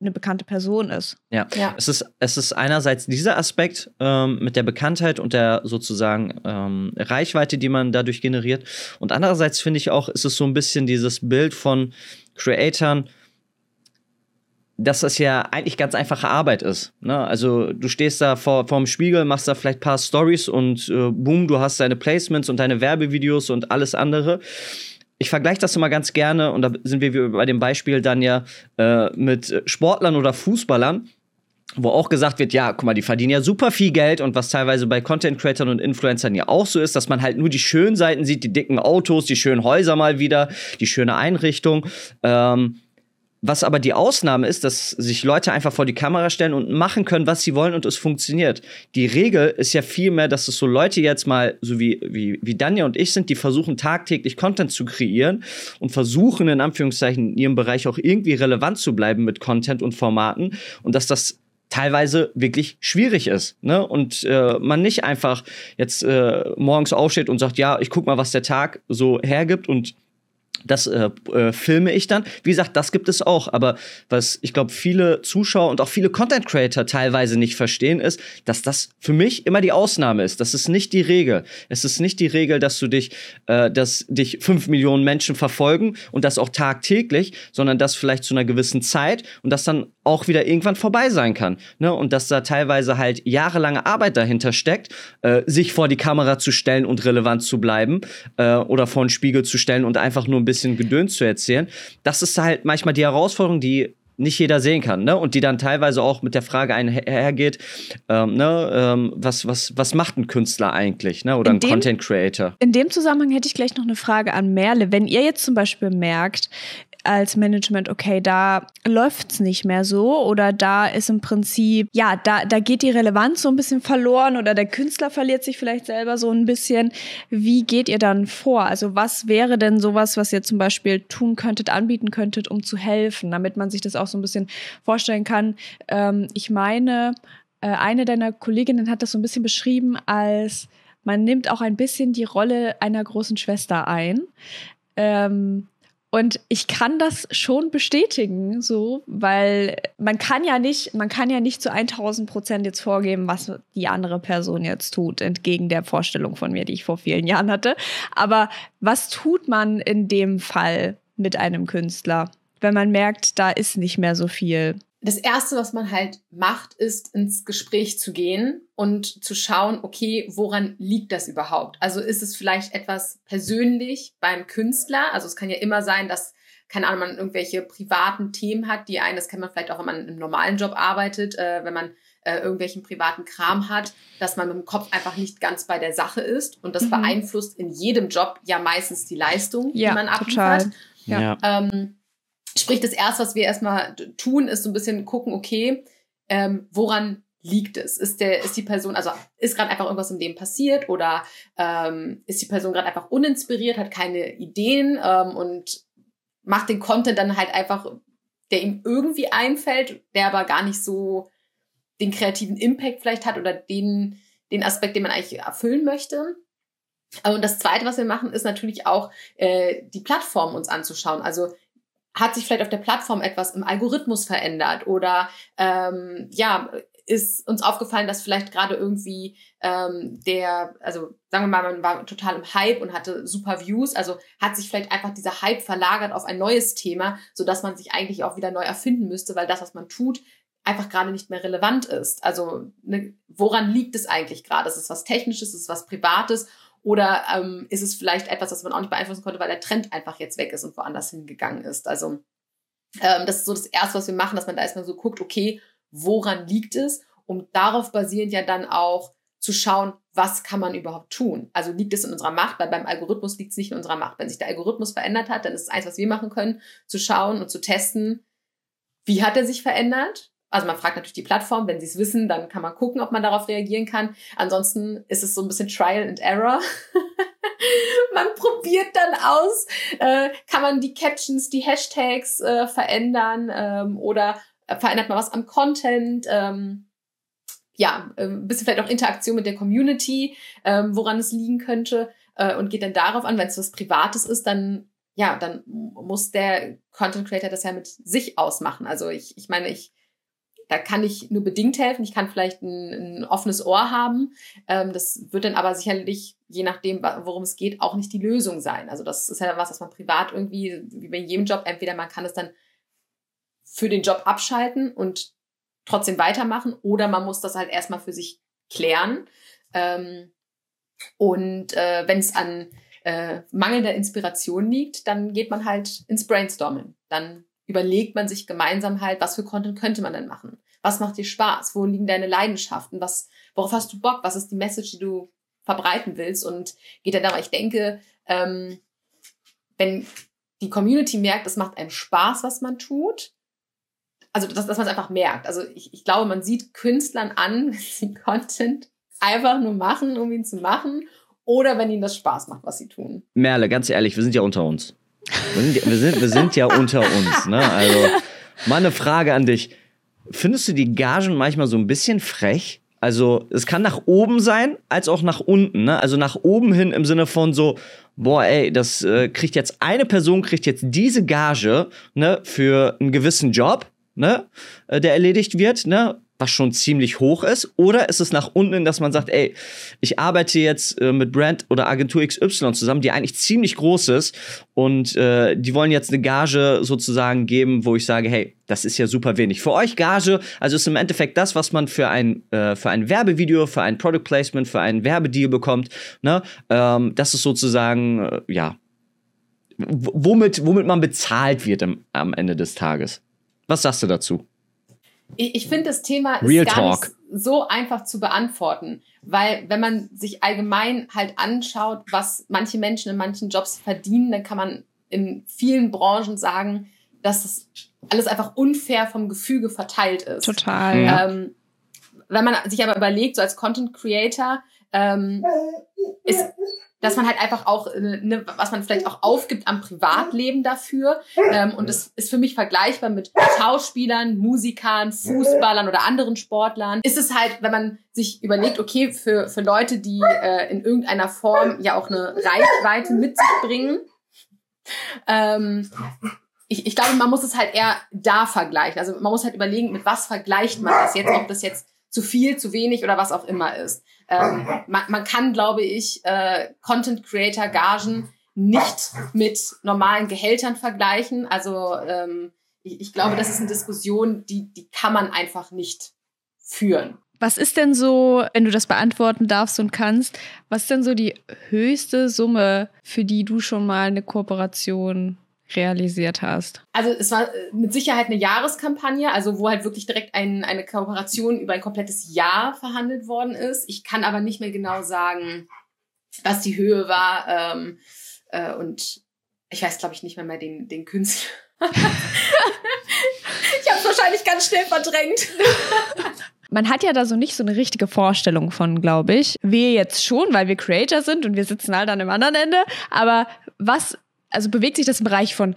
eine bekannte Person ist. Ja, ja. Es, ist, es ist einerseits dieser Aspekt ähm, mit der Bekanntheit und der sozusagen ähm, Reichweite, die man dadurch generiert. Und andererseits finde ich auch, ist es so ein bisschen dieses Bild von Creatoren, dass das ja eigentlich ganz einfache Arbeit ist. Ne? Also du stehst da vor vorm Spiegel, machst da vielleicht ein paar Stories und äh, boom, du hast deine Placements und deine Werbevideos und alles andere ich vergleiche das immer ganz gerne, und da sind wir bei dem Beispiel dann ja äh, mit Sportlern oder Fußballern, wo auch gesagt wird, ja, guck mal, die verdienen ja super viel Geld und was teilweise bei Content Creators und Influencern ja auch so ist, dass man halt nur die schönen Seiten sieht, die dicken Autos, die schönen Häuser mal wieder, die schöne Einrichtung. Ähm, was aber die Ausnahme ist, dass sich Leute einfach vor die Kamera stellen und machen können, was sie wollen und es funktioniert. Die Regel ist ja vielmehr, dass es so Leute jetzt mal, so wie, wie, wie Danja und ich sind, die versuchen tagtäglich Content zu kreieren und versuchen in Anführungszeichen in ihrem Bereich auch irgendwie relevant zu bleiben mit Content und Formaten und dass das teilweise wirklich schwierig ist. Ne? Und äh, man nicht einfach jetzt äh, morgens aufsteht und sagt, ja, ich guck mal, was der Tag so hergibt und das äh, äh, filme ich dann. Wie gesagt, das gibt es auch. Aber was ich glaube, viele Zuschauer und auch viele Content Creator teilweise nicht verstehen, ist, dass das für mich immer die Ausnahme ist. Das ist nicht die Regel. Es ist nicht die Regel, dass du dich, äh, dass dich fünf Millionen Menschen verfolgen und das auch tagtäglich, sondern das vielleicht zu einer gewissen Zeit und das dann auch wieder irgendwann vorbei sein kann. Ne? Und dass da teilweise halt jahrelange Arbeit dahinter steckt, äh, sich vor die Kamera zu stellen und relevant zu bleiben äh, oder vor den Spiegel zu stellen und einfach nur ein bisschen Gedöns zu erzählen. Das ist halt manchmal die Herausforderung, die nicht jeder sehen kann, ne? Und die dann teilweise auch mit der Frage einhergeht, ähm, ne, ähm, was, was, was macht ein Künstler eigentlich, ne? Oder in ein dem, Content Creator? In dem Zusammenhang hätte ich gleich noch eine Frage an Merle. Wenn ihr jetzt zum Beispiel merkt, als Management, okay, da läuft's nicht mehr so oder da ist im Prinzip, ja, da, da geht die Relevanz so ein bisschen verloren oder der Künstler verliert sich vielleicht selber so ein bisschen. Wie geht ihr dann vor? Also was wäre denn sowas, was ihr zum Beispiel tun könntet, anbieten könntet, um zu helfen, damit man sich das auch so ein bisschen vorstellen kann? Ähm, ich meine, äh, eine deiner Kolleginnen hat das so ein bisschen beschrieben als man nimmt auch ein bisschen die Rolle einer großen Schwester ein. Ähm, und ich kann das schon bestätigen, so, weil man kann ja nicht, man kann ja nicht zu 1000 Prozent jetzt vorgeben, was die andere Person jetzt tut, entgegen der Vorstellung von mir, die ich vor vielen Jahren hatte. Aber was tut man in dem Fall mit einem Künstler, wenn man merkt, da ist nicht mehr so viel? Das erste, was man halt macht, ist ins Gespräch zu gehen und zu schauen, okay, woran liegt das überhaupt? Also ist es vielleicht etwas persönlich beim Künstler? Also es kann ja immer sein, dass keine Ahnung, man irgendwelche privaten Themen hat, die einen, das kennt man vielleicht auch, wenn man im normalen Job arbeitet, äh, wenn man äh, irgendwelchen privaten Kram hat, dass man mit dem Kopf einfach nicht ganz bei der Sache ist. Und das mhm. beeinflusst in jedem Job ja meistens die Leistung, ja, die man abliefert. Total. Ja. Ähm, sprich, das erste, was wir erstmal tun, ist so ein bisschen gucken, okay, ähm, woran liegt es? Ist der, ist die Person, also ist gerade einfach irgendwas im Leben passiert oder ähm, ist die Person gerade einfach uninspiriert, hat keine Ideen ähm, und macht den Content dann halt einfach, der ihm irgendwie einfällt, der aber gar nicht so den kreativen Impact vielleicht hat oder den, den Aspekt, den man eigentlich erfüllen möchte. Und das Zweite, was wir machen, ist natürlich auch äh, die Plattform uns anzuschauen. Also hat sich vielleicht auf der Plattform etwas im Algorithmus verändert oder ähm, ja ist uns aufgefallen, dass vielleicht gerade irgendwie ähm, der, also sagen wir mal, man war total im Hype und hatte super Views, also hat sich vielleicht einfach dieser Hype verlagert auf ein neues Thema, so dass man sich eigentlich auch wieder neu erfinden müsste, weil das, was man tut, einfach gerade nicht mehr relevant ist. Also ne, woran liegt es eigentlich gerade? Ist es was Technisches, ist es was Privates oder ähm, ist es vielleicht etwas, das man auch nicht beeinflussen konnte, weil der Trend einfach jetzt weg ist und woanders hingegangen ist? Also ähm, das ist so das Erste, was wir machen, dass man da erstmal so guckt, okay, woran liegt es? Um darauf basierend ja dann auch zu schauen, was kann man überhaupt tun? Also liegt es in unserer Macht, weil beim Algorithmus liegt es nicht in unserer Macht. Wenn sich der Algorithmus verändert hat, dann ist es eins, was wir machen können, zu schauen und zu testen, wie hat er sich verändert? Also man fragt natürlich die Plattform, wenn sie es wissen, dann kann man gucken, ob man darauf reagieren kann. Ansonsten ist es so ein bisschen Trial and Error. man probiert dann aus, äh, kann man die Captions, die Hashtags äh, verändern ähm, oder verändert man was am Content. Ähm, ja, äh, ein bisschen vielleicht auch Interaktion mit der Community, ähm, woran es liegen könnte äh, und geht dann darauf an, wenn es was Privates ist, dann ja, dann muss der Content Creator das ja mit sich ausmachen. Also ich, ich meine, ich da kann ich nur bedingt helfen. Ich kann vielleicht ein, ein offenes Ohr haben. Ähm, das wird dann aber sicherlich, je nachdem, worum es geht, auch nicht die Lösung sein. Also das ist ja was, was man privat irgendwie, wie bei jedem Job, entweder man kann es dann für den Job abschalten und trotzdem weitermachen oder man muss das halt erstmal für sich klären. Ähm, und äh, wenn es an äh, mangelnder Inspiration liegt, dann geht man halt ins Brainstorming. Dann überlegt man sich gemeinsam halt, was für Content könnte man denn machen? Was macht dir Spaß? Wo liegen deine Leidenschaften? Was, worauf hast du Bock? Was ist die Message, die du verbreiten willst? Und geht dann da, ich denke, ähm, wenn die Community merkt, es macht einem Spaß, was man tut, also dass, dass man es einfach merkt. Also ich, ich glaube, man sieht Künstlern an, wenn sie Content einfach nur machen, um ihn zu machen, oder wenn ihnen das Spaß macht, was sie tun. Merle, ganz ehrlich, wir sind ja unter uns. Wir sind, wir sind, wir sind ja unter uns. Ne? Also, mal eine Frage an dich. Findest du die Gagen manchmal so ein bisschen frech? Also, es kann nach oben sein, als auch nach unten. Ne? Also nach oben hin im Sinne von so, boah, ey, das äh, kriegt jetzt eine Person, kriegt jetzt diese Gage ne, für einen gewissen Job, ne, äh, der erledigt wird, ne? Was schon ziemlich hoch ist? Oder ist es nach unten, dass man sagt, ey, ich arbeite jetzt äh, mit Brand oder Agentur XY zusammen, die eigentlich ziemlich groß ist und äh, die wollen jetzt eine Gage sozusagen geben, wo ich sage, hey, das ist ja super wenig. Für euch Gage, also ist im Endeffekt das, was man für ein, äh, für ein Werbevideo, für ein Product Placement, für einen Werbedeal bekommt. Ne? Ähm, das ist sozusagen, äh, ja, womit, womit man bezahlt wird am, am Ende des Tages. Was sagst du dazu? Ich, ich finde, das Thema Real ist gar Talk. nicht so einfach zu beantworten, weil wenn man sich allgemein halt anschaut, was manche Menschen in manchen Jobs verdienen, dann kann man in vielen Branchen sagen, dass das alles einfach unfair vom Gefüge verteilt ist. Total. Ja. Ähm, wenn man sich aber überlegt, so als Content Creator, ähm, ist dass man halt einfach auch, ne, was man vielleicht auch aufgibt am Privatleben dafür. Ähm, und das ist für mich vergleichbar mit Schauspielern, Musikern, Fußballern oder anderen Sportlern. Ist es halt, wenn man sich überlegt, okay, für, für Leute, die äh, in irgendeiner Form ja auch eine Reichweite mit sich bringen, ähm, ich, ich glaube, man muss es halt eher da vergleichen. Also man muss halt überlegen, mit was vergleicht man das jetzt, ob das jetzt zu viel, zu wenig oder was auch immer ist. Ähm, man, man kann, glaube ich, äh, Content Creator Gagen nicht mit normalen Gehältern vergleichen. Also ähm, ich, ich glaube, das ist eine Diskussion, die, die kann man einfach nicht führen. Was ist denn so, wenn du das beantworten darfst und kannst, was ist denn so die höchste Summe, für die du schon mal eine Kooperation realisiert hast? Also es war äh, mit Sicherheit eine Jahreskampagne, also wo halt wirklich direkt ein, eine Kooperation über ein komplettes Jahr verhandelt worden ist. Ich kann aber nicht mehr genau sagen, was die Höhe war. Ähm, äh, und ich weiß, glaube ich, nicht mehr mehr den, den Künstler. ich habe wahrscheinlich ganz schnell verdrängt. Man hat ja da so nicht so eine richtige Vorstellung von, glaube ich. Wir jetzt schon, weil wir Creator sind und wir sitzen halt an dem anderen Ende. Aber was, also bewegt sich das im Bereich von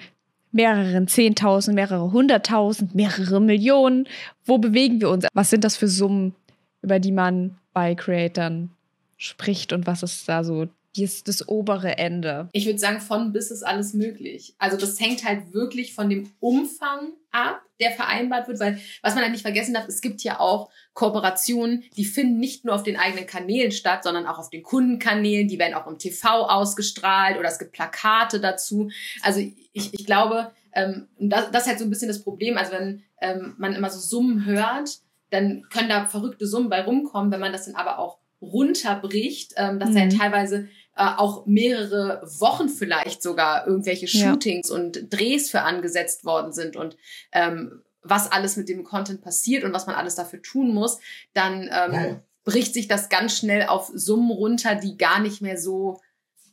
mehreren Zehntausend, mehrere Hunderttausend, mehrere Millionen? Wo bewegen wir uns? Was sind das für Summen, über die man bei Creatern spricht und was ist da so das, das obere Ende? Ich würde sagen, von bis ist alles möglich. Also das hängt halt wirklich von dem Umfang ab, der vereinbart wird, weil was man halt nicht vergessen darf, es gibt ja auch Kooperationen, die finden nicht nur auf den eigenen Kanälen statt, sondern auch auf den Kundenkanälen, die werden auch im TV ausgestrahlt oder es gibt Plakate dazu. Also ich, ich glaube, ähm, das, das ist halt so ein bisschen das Problem. Also wenn ähm, man immer so Summen hört, dann können da verrückte Summen bei rumkommen, wenn man das dann aber auch runterbricht, ähm, dass mhm. ja teilweise äh, auch mehrere Wochen vielleicht sogar irgendwelche Shootings ja. und Drehs für angesetzt worden sind und ähm, was alles mit dem Content passiert und was man alles dafür tun muss, dann ähm, ja. bricht sich das ganz schnell auf Summen runter, die gar nicht mehr so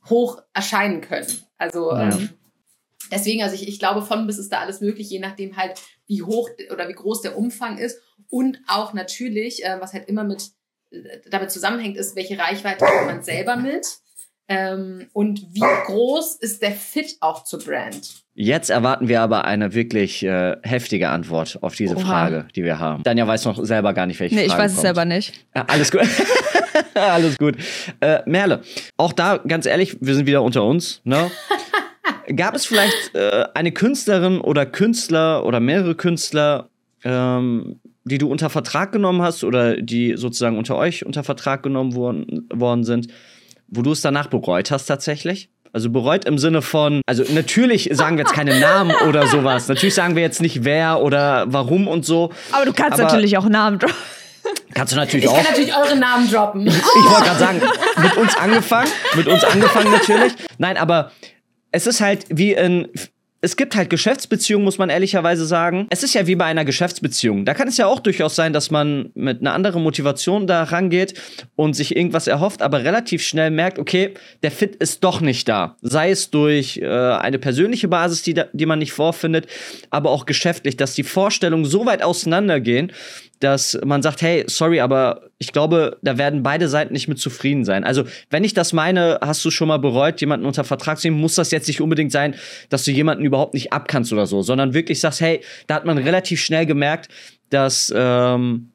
hoch erscheinen können. Also ja. ähm, deswegen, also ich, ich glaube, von bis ist da alles möglich, je nachdem halt, wie hoch oder wie groß der Umfang ist und auch natürlich, äh, was halt immer mit damit zusammenhängt, ist, welche Reichweite hat man selber mit ähm, und wie groß ist der Fit auch zur Brand. Jetzt erwarten wir aber eine wirklich äh, heftige Antwort auf diese Oha. Frage, die wir haben. Danja weiß noch selber gar nicht, welche nee, Frage ich weiß kommt. es selber nicht. Ja, alles gut. alles gut. Äh, Merle, auch da ganz ehrlich, wir sind wieder unter uns. Ne? Gab es vielleicht äh, eine Künstlerin oder Künstler oder mehrere Künstler, ähm, die du unter Vertrag genommen hast oder die sozusagen unter euch unter Vertrag genommen worden, worden sind, wo du es danach bereut hast tatsächlich? Also bereut im Sinne von, also natürlich sagen wir jetzt keine Namen oder sowas. Natürlich sagen wir jetzt nicht wer oder warum und so. Aber du kannst aber natürlich auch Namen droppen. Kannst du natürlich ich auch. Ich kann natürlich eure Namen droppen. Ich, ich wollte gerade sagen, mit uns angefangen. Mit uns angefangen natürlich. Nein, aber es ist halt wie in es gibt halt Geschäftsbeziehungen, muss man ehrlicherweise sagen. Es ist ja wie bei einer Geschäftsbeziehung. Da kann es ja auch durchaus sein, dass man mit einer anderen Motivation da rangeht und sich irgendwas erhofft, aber relativ schnell merkt, okay, der Fit ist doch nicht da. Sei es durch äh, eine persönliche Basis, die, da, die man nicht vorfindet, aber auch geschäftlich, dass die Vorstellungen so weit auseinandergehen, dass man sagt, hey, sorry, aber ich glaube, da werden beide Seiten nicht mit zufrieden sein. Also, wenn ich das meine, hast du schon mal bereut, jemanden unter Vertrag zu nehmen, muss das jetzt nicht unbedingt sein, dass du jemanden überhaupt nicht abkannst oder so, sondern wirklich sagst, hey, da hat man relativ schnell gemerkt, dass, ähm,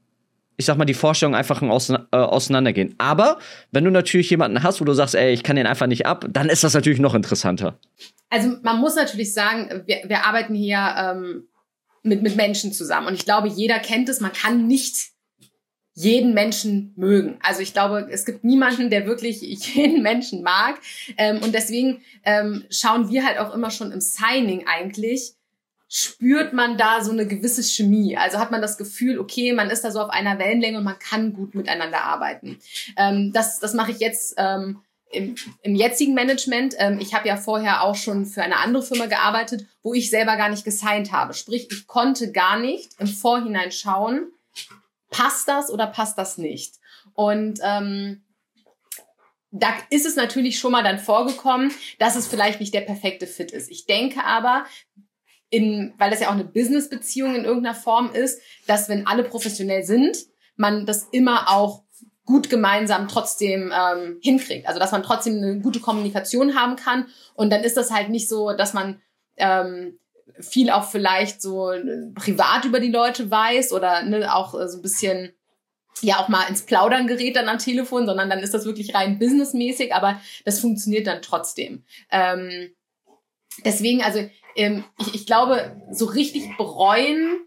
ich sag mal, die Vorstellungen einfach ausein äh, auseinandergehen. Aber wenn du natürlich jemanden hast, wo du sagst, ey, ich kann den einfach nicht ab, dann ist das natürlich noch interessanter. Also man muss natürlich sagen, wir, wir arbeiten hier ähm, mit, mit Menschen zusammen. Und ich glaube, jeder kennt es, man kann nicht jeden Menschen mögen. Also ich glaube, es gibt niemanden, der wirklich jeden Menschen mag. Ähm, und deswegen ähm, schauen wir halt auch immer schon im Signing eigentlich, spürt man da so eine gewisse Chemie. Also hat man das Gefühl, okay, man ist da so auf einer Wellenlänge und man kann gut miteinander arbeiten. Ähm, das das mache ich jetzt ähm, im, im jetzigen Management, ähm, ich habe ja vorher auch schon für eine andere Firma gearbeitet, wo ich selber gar nicht gesigned habe. Sprich, ich konnte gar nicht im Vorhinein schauen, passt das oder passt das nicht. Und ähm, da ist es natürlich schon mal dann vorgekommen, dass es vielleicht nicht der perfekte Fit ist. Ich denke aber, in, weil das ja auch eine Business-Beziehung in irgendeiner Form ist, dass wenn alle professionell sind, man das immer auch gut gemeinsam trotzdem ähm, hinkriegt. Also dass man trotzdem eine gute Kommunikation haben kann. Und dann ist das halt nicht so, dass man ähm, viel auch vielleicht so äh, privat über die Leute weiß oder ne, auch äh, so ein bisschen ja auch mal ins Plaudern gerät dann am Telefon, sondern dann ist das wirklich rein businessmäßig, aber das funktioniert dann trotzdem. Ähm, deswegen, also ähm, ich, ich glaube, so richtig bereuen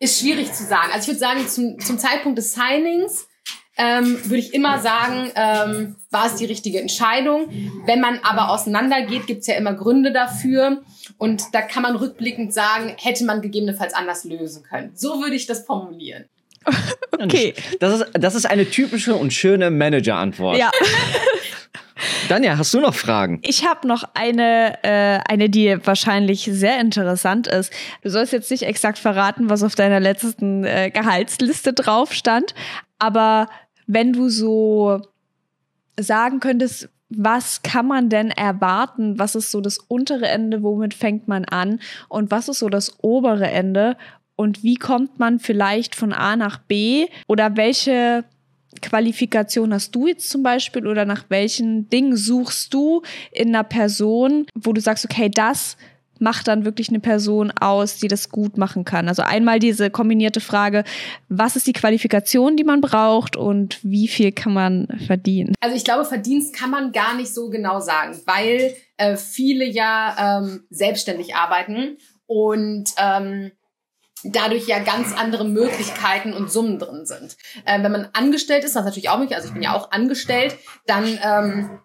ist schwierig zu sagen. Also ich würde sagen, zum, zum Zeitpunkt des Signings ähm, würde ich immer sagen, ähm, war es die richtige Entscheidung. Wenn man aber auseinandergeht, gibt es ja immer Gründe dafür. Und da kann man rückblickend sagen, hätte man gegebenenfalls anders lösen können. So würde ich das formulieren. Okay. Das ist, das ist eine typische und schöne Manager-Antwort. Ja. Danja, hast du noch Fragen? Ich habe noch eine, äh, eine, die wahrscheinlich sehr interessant ist. Du sollst jetzt nicht exakt verraten, was auf deiner letzten äh, Gehaltsliste drauf stand, aber wenn du so sagen könntest, was kann man denn erwarten? Was ist so das untere Ende? Womit fängt man an? Und was ist so das obere Ende? Und wie kommt man vielleicht von A nach B? Oder welche Qualifikation hast du jetzt zum Beispiel? Oder nach welchen Dingen suchst du in einer Person, wo du sagst, okay, das macht dann wirklich eine Person aus, die das gut machen kann? Also einmal diese kombinierte Frage, was ist die Qualifikation, die man braucht und wie viel kann man verdienen? Also ich glaube, Verdienst kann man gar nicht so genau sagen, weil äh, viele ja ähm, selbstständig arbeiten und ähm, dadurch ja ganz andere Möglichkeiten und Summen drin sind. Ähm, wenn man angestellt ist, was natürlich auch möglich, also ich bin ja auch angestellt, dann ähm,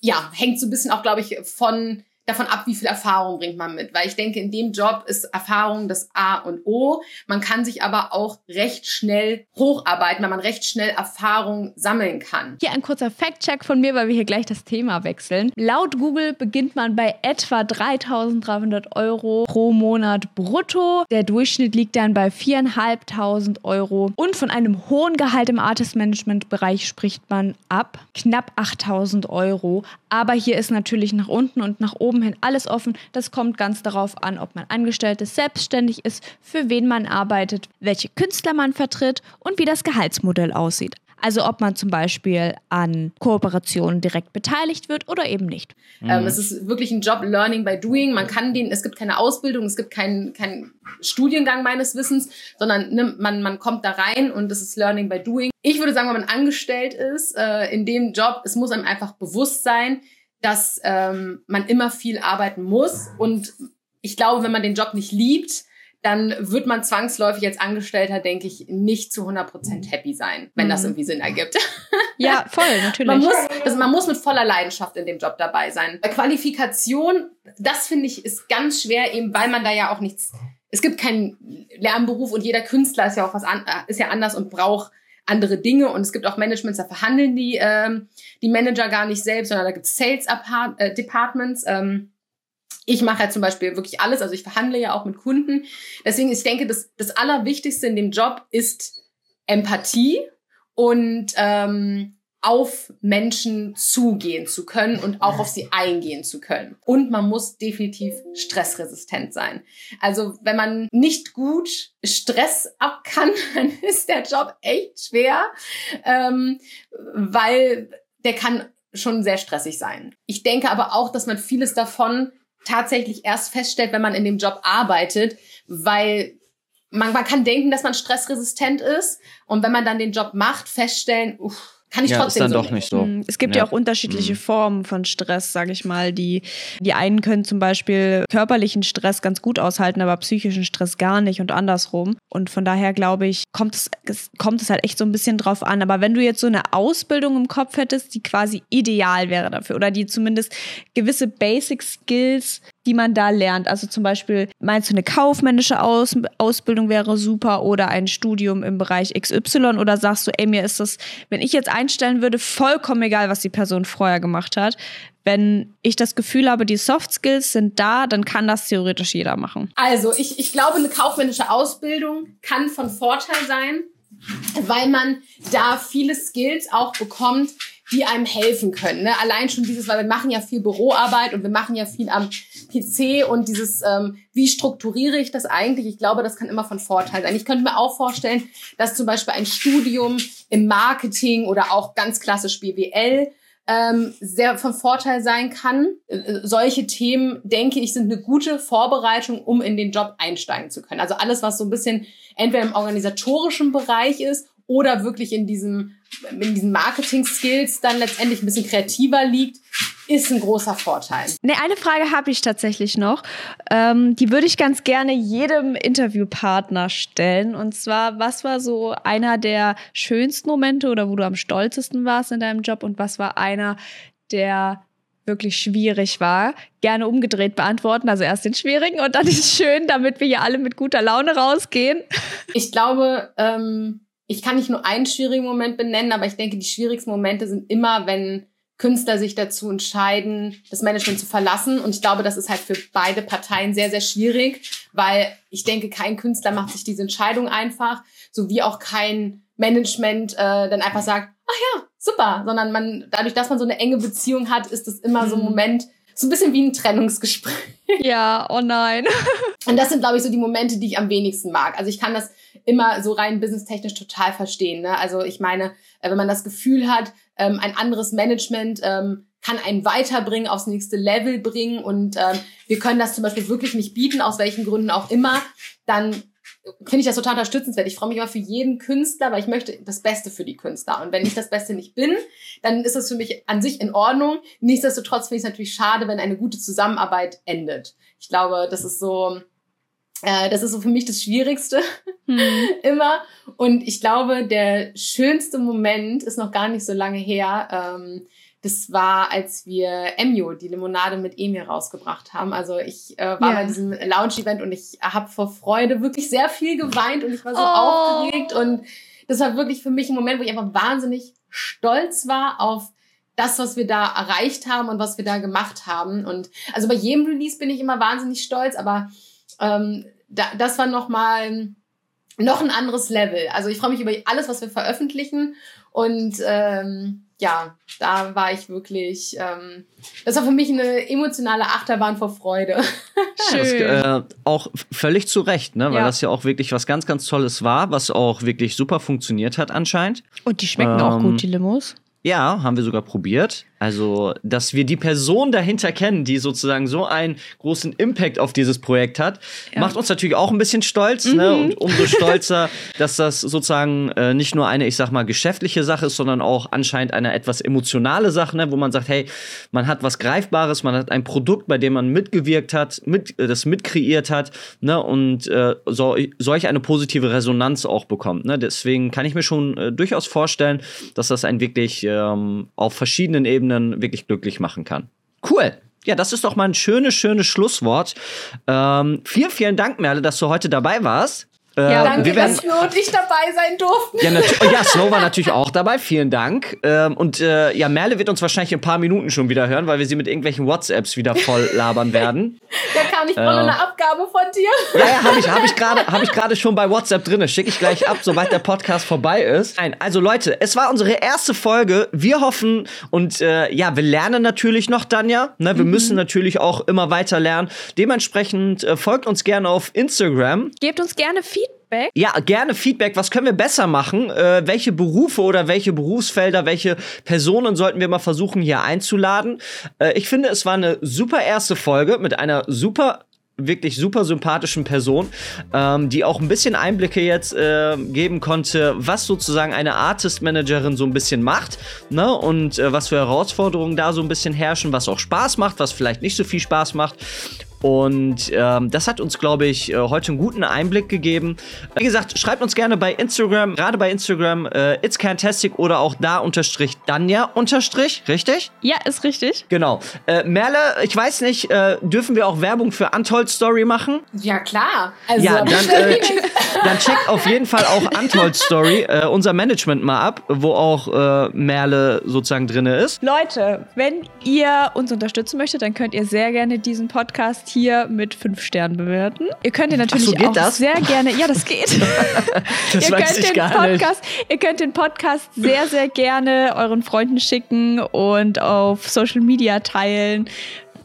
ja, hängt so ein bisschen auch, glaube ich, von davon ab, wie viel Erfahrung bringt man mit. Weil ich denke, in dem Job ist Erfahrung das A und O. Man kann sich aber auch recht schnell hocharbeiten, weil man recht schnell Erfahrung sammeln kann. Hier ein kurzer Fact-Check von mir, weil wir hier gleich das Thema wechseln. Laut Google beginnt man bei etwa 3.300 Euro pro Monat brutto. Der Durchschnitt liegt dann bei 4.500 Euro. Und von einem hohen Gehalt im Artist-Management-Bereich spricht man ab knapp 8.000 Euro. Aber hier ist natürlich nach unten und nach oben hin alles offen. Das kommt ganz darauf an, ob man angestellt ist, selbstständig ist, für wen man arbeitet, welche Künstler man vertritt und wie das Gehaltsmodell aussieht. Also ob man zum Beispiel an Kooperationen direkt beteiligt wird oder eben nicht. Ähm, es ist wirklich ein Job Learning by Doing. Man kann den, es gibt keine Ausbildung, es gibt keinen keinen Studiengang meines Wissens, sondern ne, man, man kommt da rein und es ist Learning by Doing. Ich würde sagen, wenn man angestellt ist äh, in dem Job, es muss einem einfach bewusst sein, dass ähm, man immer viel arbeiten muss. Und ich glaube, wenn man den Job nicht liebt, dann wird man zwangsläufig als Angestellter, denke ich, nicht zu 100% happy sein, wenn mhm. das irgendwie Sinn ergibt. Ja, voll, natürlich. Man muss, also man muss mit voller Leidenschaft in dem Job dabei sein. Bei Qualifikation, das finde ich, ist ganz schwer, eben weil man da ja auch nichts, es gibt keinen Lernberuf und jeder Künstler ist ja auch was an, ist ja anders und braucht andere Dinge und es gibt auch Managements, da verhandeln die, ähm, die Manager gar nicht selbst, sondern da gibt es Sales äh, Departments. Ähm, ich mache ja zum Beispiel wirklich alles, also ich verhandle ja auch mit Kunden. Deswegen, ich denke, das, das Allerwichtigste in dem Job ist Empathie und ähm, auf Menschen zugehen zu können und auch auf sie eingehen zu können. Und man muss definitiv stressresistent sein. Also wenn man nicht gut Stress ab kann, dann ist der Job echt schwer, ähm, weil der kann schon sehr stressig sein. Ich denke aber auch, dass man vieles davon tatsächlich erst feststellt, wenn man in dem Job arbeitet, weil man, man kann denken, dass man stressresistent ist und wenn man dann den Job macht, feststellen, uff, kann ich ja, trotzdem ist dann so doch nicht so. Hm, es gibt ja, ja auch unterschiedliche mhm. Formen von Stress, sage ich mal. Die, die einen können zum Beispiel körperlichen Stress ganz gut aushalten, aber psychischen Stress gar nicht und andersrum. Und von daher glaube ich, kommt es, kommt es halt echt so ein bisschen drauf an. Aber wenn du jetzt so eine Ausbildung im Kopf hättest, die quasi ideal wäre dafür oder die zumindest gewisse Basic Skills die man da lernt. Also zum Beispiel, meinst du, eine kaufmännische Aus Ausbildung wäre super oder ein Studium im Bereich XY oder sagst du, ey, mir ist das, wenn ich jetzt einstellen würde, vollkommen egal, was die Person vorher gemacht hat. Wenn ich das Gefühl habe, die Soft Skills sind da, dann kann das theoretisch jeder machen. Also ich, ich glaube, eine kaufmännische Ausbildung kann von Vorteil sein, weil man da viele Skills auch bekommt, die einem helfen können. Ne? Allein schon dieses, weil wir machen ja viel Büroarbeit und wir machen ja viel am PC und dieses, ähm, wie strukturiere ich das eigentlich? Ich glaube, das kann immer von Vorteil sein. Ich könnte mir auch vorstellen, dass zum Beispiel ein Studium im Marketing oder auch ganz klassisch BWL ähm, sehr von Vorteil sein kann. Äh, solche Themen, denke ich, sind eine gute Vorbereitung, um in den Job einsteigen zu können. Also alles, was so ein bisschen entweder im organisatorischen Bereich ist oder wirklich in diesem in diesen Marketing-Skills dann letztendlich ein bisschen kreativer liegt, ist ein großer Vorteil. Ne, eine Frage habe ich tatsächlich noch. Ähm, die würde ich ganz gerne jedem Interviewpartner stellen. Und zwar, was war so einer der schönsten Momente oder wo du am stolzesten warst in deinem Job und was war einer, der wirklich schwierig war, gerne umgedreht beantworten. Also erst den schwierigen und dann den schönen, damit wir hier alle mit guter Laune rausgehen. Ich glaube, ähm, ich kann nicht nur einen schwierigen Moment benennen, aber ich denke, die schwierigsten Momente sind immer, wenn Künstler sich dazu entscheiden, das Management zu verlassen. Und ich glaube, das ist halt für beide Parteien sehr, sehr schwierig, weil ich denke, kein Künstler macht sich diese Entscheidung einfach, so wie auch kein Management äh, dann einfach sagt, ach ja, super, sondern man, dadurch, dass man so eine enge Beziehung hat, ist es immer so ein mhm. Moment, so ein bisschen wie ein Trennungsgespräch. Ja, oh nein. Und das sind, glaube ich, so die Momente, die ich am wenigsten mag. Also ich kann das immer so rein businesstechnisch total verstehen. Ne? Also ich meine, äh, wenn man das Gefühl hat, ähm, ein anderes Management ähm, kann einen weiterbringen, aufs nächste Level bringen und ähm, wir können das zum Beispiel wirklich nicht bieten, aus welchen Gründen auch immer, dann finde ich das total unterstützenswert. Ich freue mich immer für jeden Künstler, weil ich möchte das Beste für die Künstler. Und wenn ich das Beste nicht bin, dann ist das für mich an sich in Ordnung. Nichtsdestotrotz finde ich es natürlich schade, wenn eine gute Zusammenarbeit endet. Ich glaube, das ist so, äh, das ist so für mich das Schwierigste hm. immer. Und ich glaube, der schönste Moment ist noch gar nicht so lange her. Ähm, das war, als wir Emio, die Limonade mit Emir rausgebracht haben. Also ich äh, war yeah. bei diesem Lounge-Event und ich habe vor Freude wirklich sehr viel geweint und ich war so oh. aufgeregt. Und das war wirklich für mich ein Moment, wo ich einfach wahnsinnig stolz war auf das, was wir da erreicht haben und was wir da gemacht haben. Und also bei jedem Release bin ich immer wahnsinnig stolz, aber ähm, da, das war nochmal noch ein anderes Level. Also ich freue mich über alles, was wir veröffentlichen. Und ähm, ja, da war ich wirklich, ähm, das war für mich eine emotionale Achterbahn vor Freude. Schön. Das, äh, auch völlig zu Recht, ne? weil ja. das ja auch wirklich was ganz, ganz Tolles war, was auch wirklich super funktioniert hat anscheinend. Und die schmecken ähm, auch gut, die Limos. Ja, haben wir sogar probiert. Also, dass wir die Person dahinter kennen, die sozusagen so einen großen Impact auf dieses Projekt hat, ja. macht uns natürlich auch ein bisschen stolz. Ne? Mhm. Ne? Und umso stolzer, dass das sozusagen äh, nicht nur eine, ich sag mal, geschäftliche Sache ist, sondern auch anscheinend eine etwas emotionale Sache, ne? wo man sagt, hey, man hat was Greifbares, man hat ein Produkt, bei dem man mitgewirkt hat, mit, äh, das mitkreiert hat ne? und äh, so, solch eine positive Resonanz auch bekommt. Ne? Deswegen kann ich mir schon äh, durchaus vorstellen, dass das ein wirklich ähm, auf verschiedenen Ebenen wirklich glücklich machen kann. Cool. Ja, das ist doch mal ein schönes, schönes Schlusswort. Ähm, vielen, vielen Dank, Merle, dass du heute dabei warst. Äh, ja, danke, werden, dass wir und ich dabei sein durften. Ja, oh, ja, Snow war natürlich auch dabei. Vielen Dank. Ähm, und äh, ja, Merle wird uns wahrscheinlich in ein paar Minuten schon wieder hören, weil wir sie mit irgendwelchen WhatsApps wieder voll labern werden. Da kam ich äh, eine Abgabe von dir. Ja, ja, habe ich, hab ich gerade hab ich schon bei WhatsApp drin. Schicke ich gleich ab, sobald der Podcast vorbei ist. Nein, also Leute, es war unsere erste Folge. Wir hoffen und äh, ja, wir lernen natürlich noch, Danja. Ne, wir mhm. müssen natürlich auch immer weiter lernen. Dementsprechend äh, folgt uns gerne auf Instagram. Gebt uns gerne Feedback Feedback? Ja, gerne Feedback. Was können wir besser machen? Äh, welche Berufe oder welche Berufsfelder, welche Personen sollten wir mal versuchen hier einzuladen? Äh, ich finde, es war eine super erste Folge mit einer super wirklich super sympathischen Person, ähm, die auch ein bisschen Einblicke jetzt äh, geben konnte, was sozusagen eine Artist-Managerin so ein bisschen macht ne? und äh, was für Herausforderungen da so ein bisschen herrschen, was auch Spaß macht, was vielleicht nicht so viel Spaß macht. Und ähm, das hat uns, glaube ich, äh, heute einen guten Einblick gegeben. Wie gesagt, schreibt uns gerne bei Instagram, gerade bei Instagram, äh, It's Fantastic oder auch da unterstrich Danja unterstrich, richtig? Ja, ist richtig. Genau. Äh, Merle, ich weiß nicht, äh, dürfen wir auch Werbung für Untold Story machen? Ja, klar. Also, ja, dann, äh, dann checkt auf jeden Fall auch Untold Story, äh, unser Management mal ab, wo auch äh, Merle sozusagen drin ist. Leute, wenn ihr uns unterstützen möchtet, dann könnt ihr sehr gerne diesen Podcast hier mit fünf Sternen bewerten. Ihr könnt ihn natürlich so, auch das? sehr gerne. Ja, das geht. das ihr, könnt den Podcast, ihr könnt den Podcast sehr, sehr gerne euren Freunden schicken und auf Social Media teilen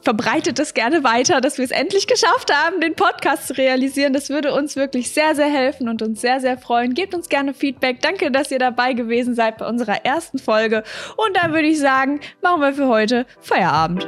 verbreitet es gerne weiter, dass wir es endlich geschafft haben, den Podcast zu realisieren. Das würde uns wirklich sehr, sehr helfen und uns sehr, sehr freuen. Gebt uns gerne Feedback. Danke, dass ihr dabei gewesen seid bei unserer ersten Folge. Und dann würde ich sagen, machen wir für heute Feierabend.